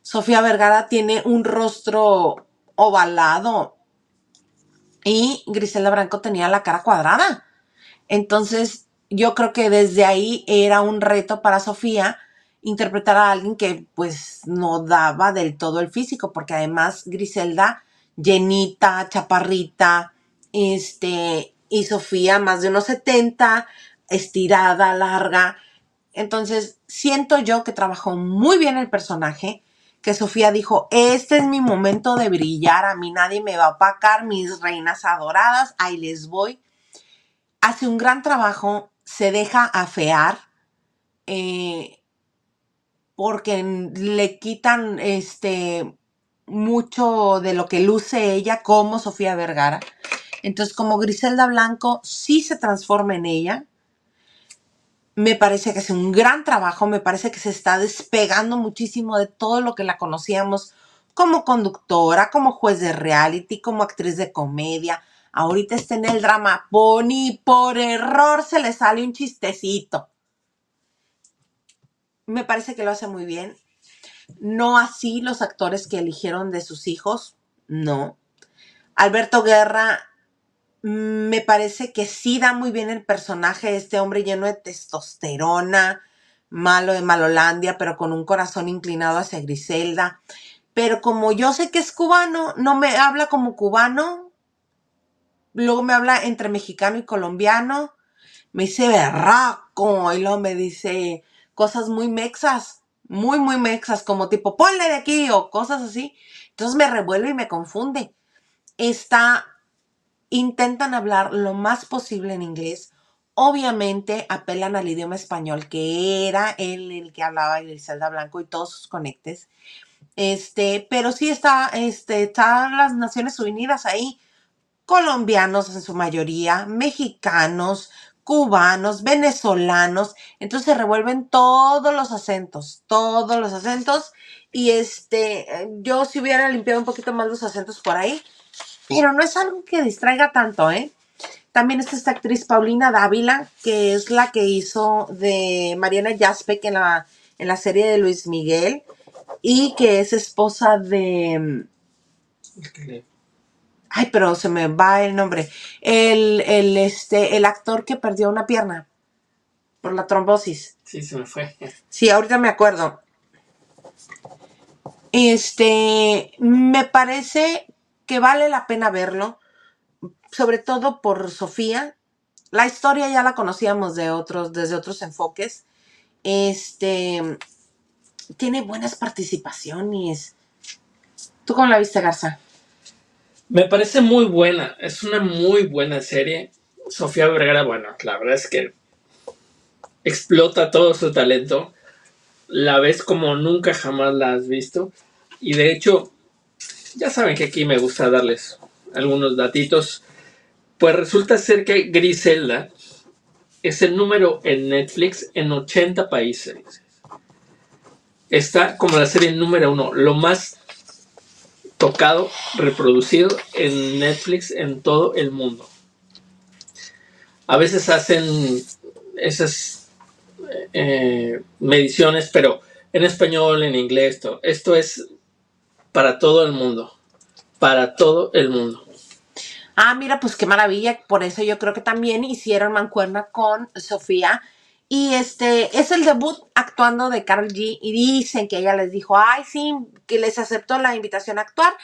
Sofía Vergara tiene un rostro ovalado y Griselda Blanco tenía la cara cuadrada. Entonces, yo creo que desde ahí era un reto para Sofía interpretar a alguien que pues no daba del todo el físico, porque además Griselda, llenita, chaparrita, este, y Sofía más de unos 70, estirada, larga. Entonces, siento yo que trabajó muy bien el personaje, que Sofía dijo, este es mi momento de brillar, a mí nadie me va a opacar, mis reinas adoradas, ahí les voy. Hace un gran trabajo, se deja afear, eh, porque le quitan este mucho de lo que luce ella como Sofía Vergara. Entonces, como Griselda Blanco sí se transforma en ella, me parece que hace un gran trabajo, me parece que se está despegando muchísimo de todo lo que la conocíamos como conductora, como juez de reality, como actriz de comedia. Ahorita está en el drama, Pony, por error se le sale un chistecito. Me parece que lo hace muy bien. No así los actores que eligieron de sus hijos, no. Alberto Guerra me parece que sí da muy bien el personaje, este hombre lleno de testosterona, malo de Malolandia, pero con un corazón inclinado hacia Griselda. Pero como yo sé que es cubano, no me habla como cubano, luego me habla entre mexicano y colombiano, me dice berraco y luego me dice cosas muy mexas, muy, muy mexas, como tipo ponle de aquí o cosas así. Entonces me revuelve y me confunde. Está intentan hablar lo más posible en inglés. Obviamente apelan al idioma español, que era él el que hablaba Griselda Blanco y todos sus conectes. Este, pero sí está, este, están las Naciones Unidas ahí, colombianos en su mayoría, mexicanos, cubanos, venezolanos, entonces se revuelven todos los acentos, todos los acentos, y este, yo si hubiera limpiado un poquito más los acentos por ahí, pero no es algo que distraiga tanto, ¿eh? También está esta actriz Paulina Dávila, que es la que hizo de Mariana Jaspek en la, en la serie de Luis Miguel y que es esposa de... Ay, pero se me va el nombre. El, el, este, el actor que perdió una pierna por la trombosis. Sí, se me fue. Sí, ahorita me acuerdo. Este, me parece que vale la pena verlo, sobre todo por Sofía. La historia ya la conocíamos de otros, desde otros enfoques. Este tiene buenas participaciones. ¿Tú cómo la viste, Garza? Me parece muy buena, es una muy buena serie. Sofía Vergara, bueno, la verdad es que explota todo su talento. La ves como nunca jamás la has visto. Y de hecho, ya saben que aquí me gusta darles algunos datitos. Pues resulta ser que Griselda es el número en Netflix en 80 países. Está como la serie número uno, lo más tocado, reproducido en Netflix en todo el mundo. A veces hacen esas eh, mediciones, pero en español, en inglés, esto es para todo el mundo. Para todo el mundo. Ah, mira, pues qué maravilla. Por eso yo creo que también hicieron mancuerna con Sofía. Y este es el debut actuando de Carol G. Y dicen que ella les dijo, ay, sí, que les aceptó la invitación a actuar.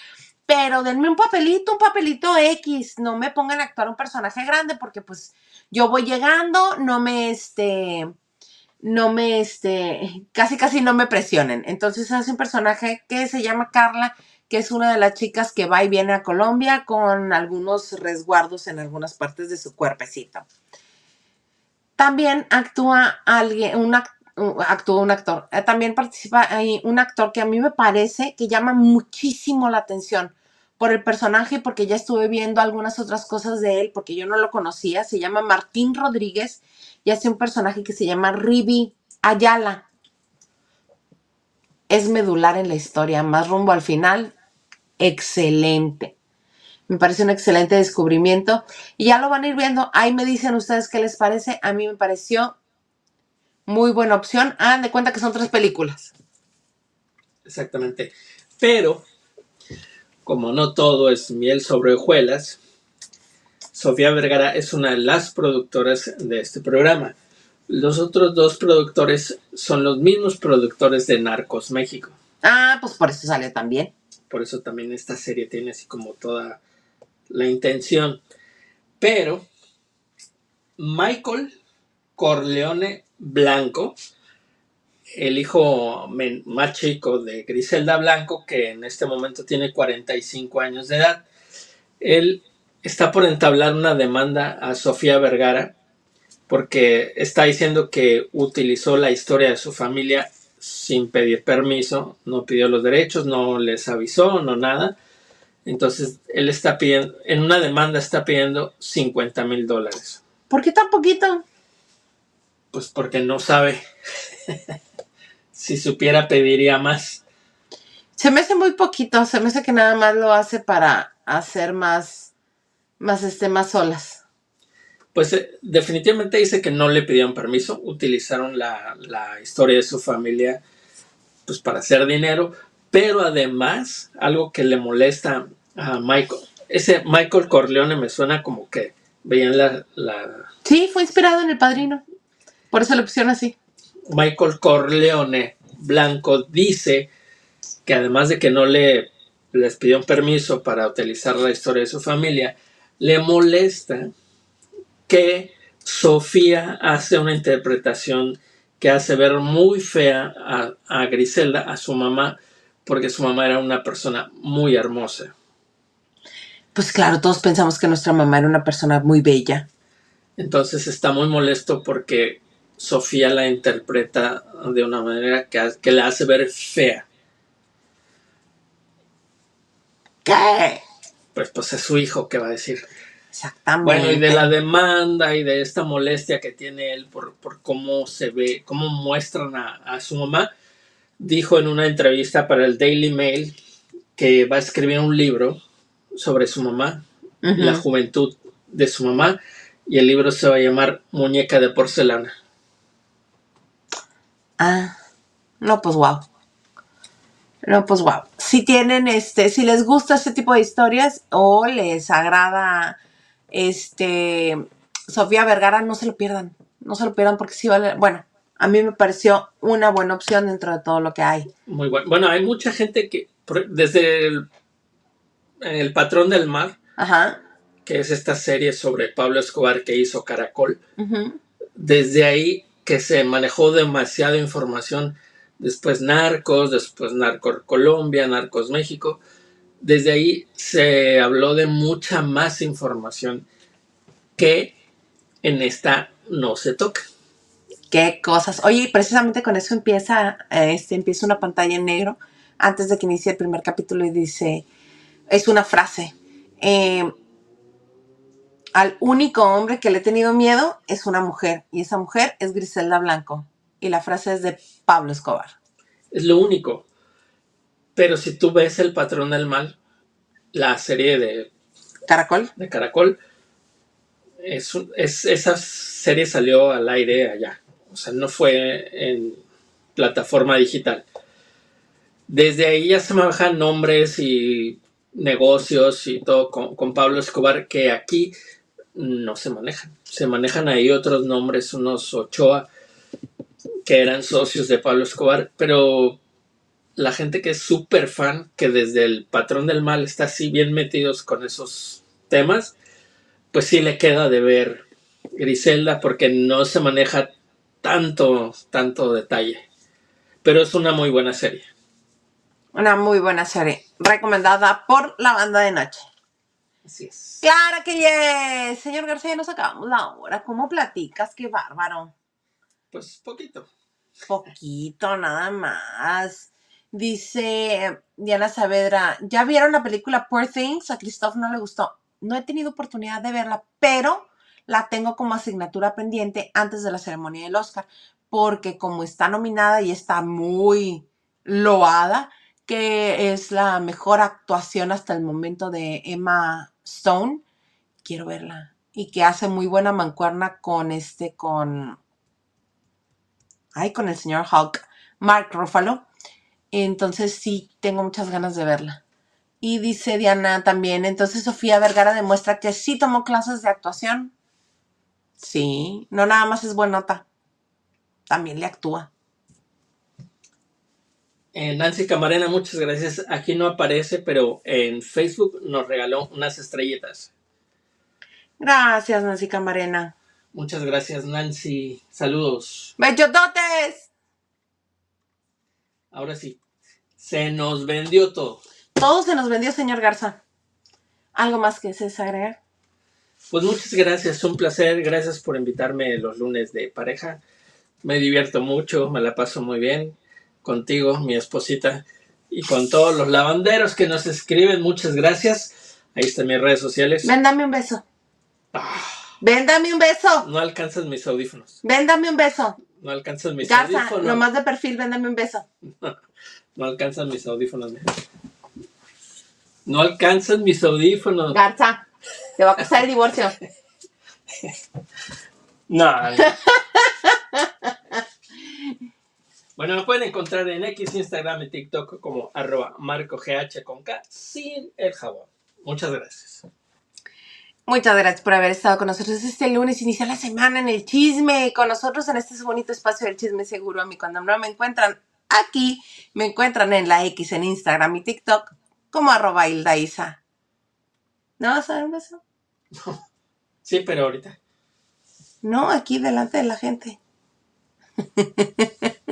Pero denme un papelito, un papelito X. No me pongan a actuar un personaje grande porque pues yo voy llegando, no me este no me, este, casi casi no me presionen. Entonces hace un personaje que se llama Carla, que es una de las chicas que va y viene a Colombia con algunos resguardos en algunas partes de su cuerpecito. También actúa alguien, un, actúa un actor. Eh, también participa un actor que a mí me parece que llama muchísimo la atención por el personaje porque ya estuve viendo algunas otras cosas de él, porque yo no lo conocía. Se llama Martín Rodríguez y hace un personaje que se llama Ribi Ayala. Es medular en la historia, más rumbo al final. Excelente. Me parece un excelente descubrimiento. Y ya lo van a ir viendo. Ahí me dicen ustedes qué les parece. A mí me pareció muy buena opción. Hagan de cuenta que son tres películas. Exactamente. Pero, como no todo es miel sobre hojuelas, Sofía Vergara es una de las productoras de este programa. Los otros dos productores son los mismos productores de Narcos México. Ah, pues por eso salió también. Por eso también esta serie tiene así como toda la intención. Pero Michael Corleone Blanco, el hijo más chico de Griselda Blanco, que en este momento tiene 45 años de edad, él está por entablar una demanda a Sofía Vergara porque está diciendo que utilizó la historia de su familia sin pedir permiso, no pidió los derechos, no les avisó, no nada. Entonces, él está pidiendo, en una demanda está pidiendo 50 mil dólares. ¿Por qué tan poquito? Pues porque no sabe. si supiera, pediría más. Se me hace muy poquito, se me hace que nada más lo hace para hacer más, más, este, más olas. Pues eh, definitivamente dice que no le pidieron permiso, utilizaron la, la historia de su familia pues para hacer dinero, pero además algo que le molesta a Michael, ese Michael Corleone me suena como que veían la, la... Sí, fue inspirado en El Padrino. Por eso la opción así. Michael Corleone Blanco dice que además de que no le les pidió un permiso para utilizar la historia de su familia, le molesta que Sofía hace una interpretación que hace ver muy fea a, a, Griselda, a su mamá, porque su mamá era una persona muy hermosa. Pues claro, todos pensamos que nuestra mamá era una persona muy bella. Entonces está muy molesto porque Sofía la interpreta de una manera que, que la hace ver fea. ¿Qué? Pues, pues es su hijo, ¿qué va a decir? Exactamente. Bueno, y de la demanda y de esta molestia que tiene él por, por cómo se ve, cómo muestran a, a, su mamá, dijo en una entrevista para el Daily Mail que va a escribir un libro sobre su mamá, uh -huh. la juventud de su mamá, y el libro se va a llamar Muñeca de porcelana. Ah, no, pues wow. No, pues wow. Si tienen, este, si les gusta este tipo de historias o les agrada, este, Sofía Vergara, no se lo pierdan. No se lo pierdan porque sí vale, bueno, a mí me pareció una buena opción dentro de todo lo que hay. Muy bueno. Bueno, hay mucha gente que, desde el, el Patrón del Mar, Ajá. que es esta serie sobre Pablo Escobar que hizo Caracol, uh -huh. desde ahí que se manejó demasiada información, después Narcos, después Narcos Colombia, Narcos México, desde ahí se habló de mucha más información que en esta no se toca. Qué cosas. Oye, precisamente con eso empieza, este, empieza una pantalla en negro antes de que inicie el primer capítulo y dice, es una frase. Eh, al único hombre que le he tenido miedo es una mujer y esa mujer es Griselda Blanco y la frase es de Pablo Escobar. Es lo único. Pero si tú ves El Patrón del Mal, la serie de Caracol, de Caracol es, es, esa serie salió al aire allá. O sea, no fue en plataforma digital. Desde ahí ya se manejan nombres y negocios y todo con, con Pablo Escobar que aquí no se manejan. Se manejan ahí otros nombres, unos Ochoa, que eran socios de Pablo Escobar, pero la gente que es súper fan, que desde el patrón del mal está así bien metidos con esos temas, pues sí le queda de ver Griselda porque no se maneja tanto, tanto detalle. Pero es una muy buena serie. Una muy buena serie. Recomendada por la banda de noche. Así es. Claro que yes. Señor García, nos acabamos la hora. ¿Cómo platicas? Qué bárbaro. Pues poquito. Poquito, nada más. Dice Diana Saavedra, ¿ya vieron la película Poor Things? A Christoph no le gustó. No he tenido oportunidad de verla, pero la tengo como asignatura pendiente antes de la ceremonia del Oscar, porque como está nominada y está muy loada, que es la mejor actuación hasta el momento de Emma Stone, quiero verla. Y que hace muy buena mancuerna con este, con... Ay, con el señor Hulk, Mark Ruffalo. Entonces sí, tengo muchas ganas de verla. Y dice Diana también, entonces Sofía Vergara demuestra que sí tomó clases de actuación. Sí, no nada más es buenota, también le actúa. Eh, Nancy Camarena, muchas gracias. Aquí no aparece, pero en Facebook nos regaló unas estrellitas. Gracias, Nancy Camarena. Muchas gracias, Nancy. Saludos. ¡Bellototes! Ahora sí, se nos vendió todo. Todo se nos vendió, señor Garza. ¿Algo más que se agregar? Pues muchas gracias, un placer. Gracias por invitarme los lunes de pareja. Me divierto mucho, me la paso muy bien contigo, mi esposita, y con todos los lavanderos que nos escriben. Muchas gracias. Ahí están mis redes sociales. Ven, dame un beso. Ah, Ven, dame un beso. no alcanzas mis audífonos. Ven, dame un beso. No alcanzas mis Garza, audífonos. nomás de perfil, ven, dame un beso. No alcanzan mis audífonos. No alcanzan mis audífonos. Garza, te va a costar el divorcio. No. no. bueno, me pueden encontrar en X, Instagram y TikTok como arroba marcogh con K sin el jabón. Muchas gracias. Muchas gracias por haber estado con nosotros este lunes. Inicia la semana en el chisme con nosotros en este bonito espacio del chisme seguro. A mí cuando no me encuentran aquí, me encuentran en la X, en Instagram y TikTok como arroba Hilda Isa. ¿No vas a dar un beso? Sí, pero ahorita. No, aquí delante de la gente.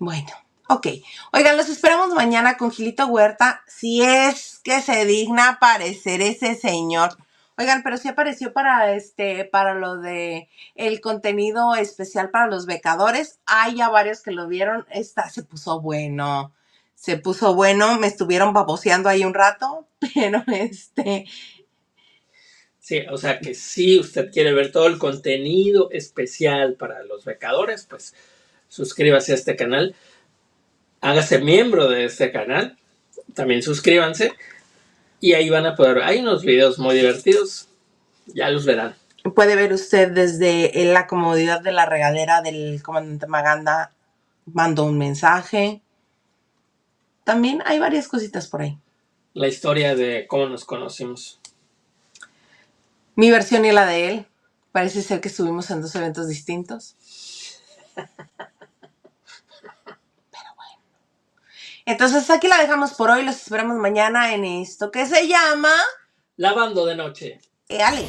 bueno, ok. Oigan, los esperamos mañana con Gilito Huerta, si es que se digna aparecer ese señor. Oigan, pero sí apareció para este, para lo de el contenido especial para los becadores. Hay ya varios que lo vieron. Esta se puso bueno. Se puso bueno. Me estuvieron baboseando ahí un rato. Pero este, Sí, o sea que si usted quiere ver todo el contenido especial para los becadores, pues suscríbase a este canal. Hágase miembro de este canal. También suscríbanse. Y ahí van a poder. Hay unos videos muy divertidos. Ya los verán. Puede ver usted desde la comodidad de la regadera del comandante Maganda, mandó un mensaje. También hay varias cositas por ahí. La historia de cómo nos conocimos. Mi versión y la de él. Parece ser que estuvimos en dos eventos distintos. Pero bueno. Entonces aquí la dejamos por hoy. Los esperamos mañana en esto que se llama... Lavando de noche. Eh, Ale.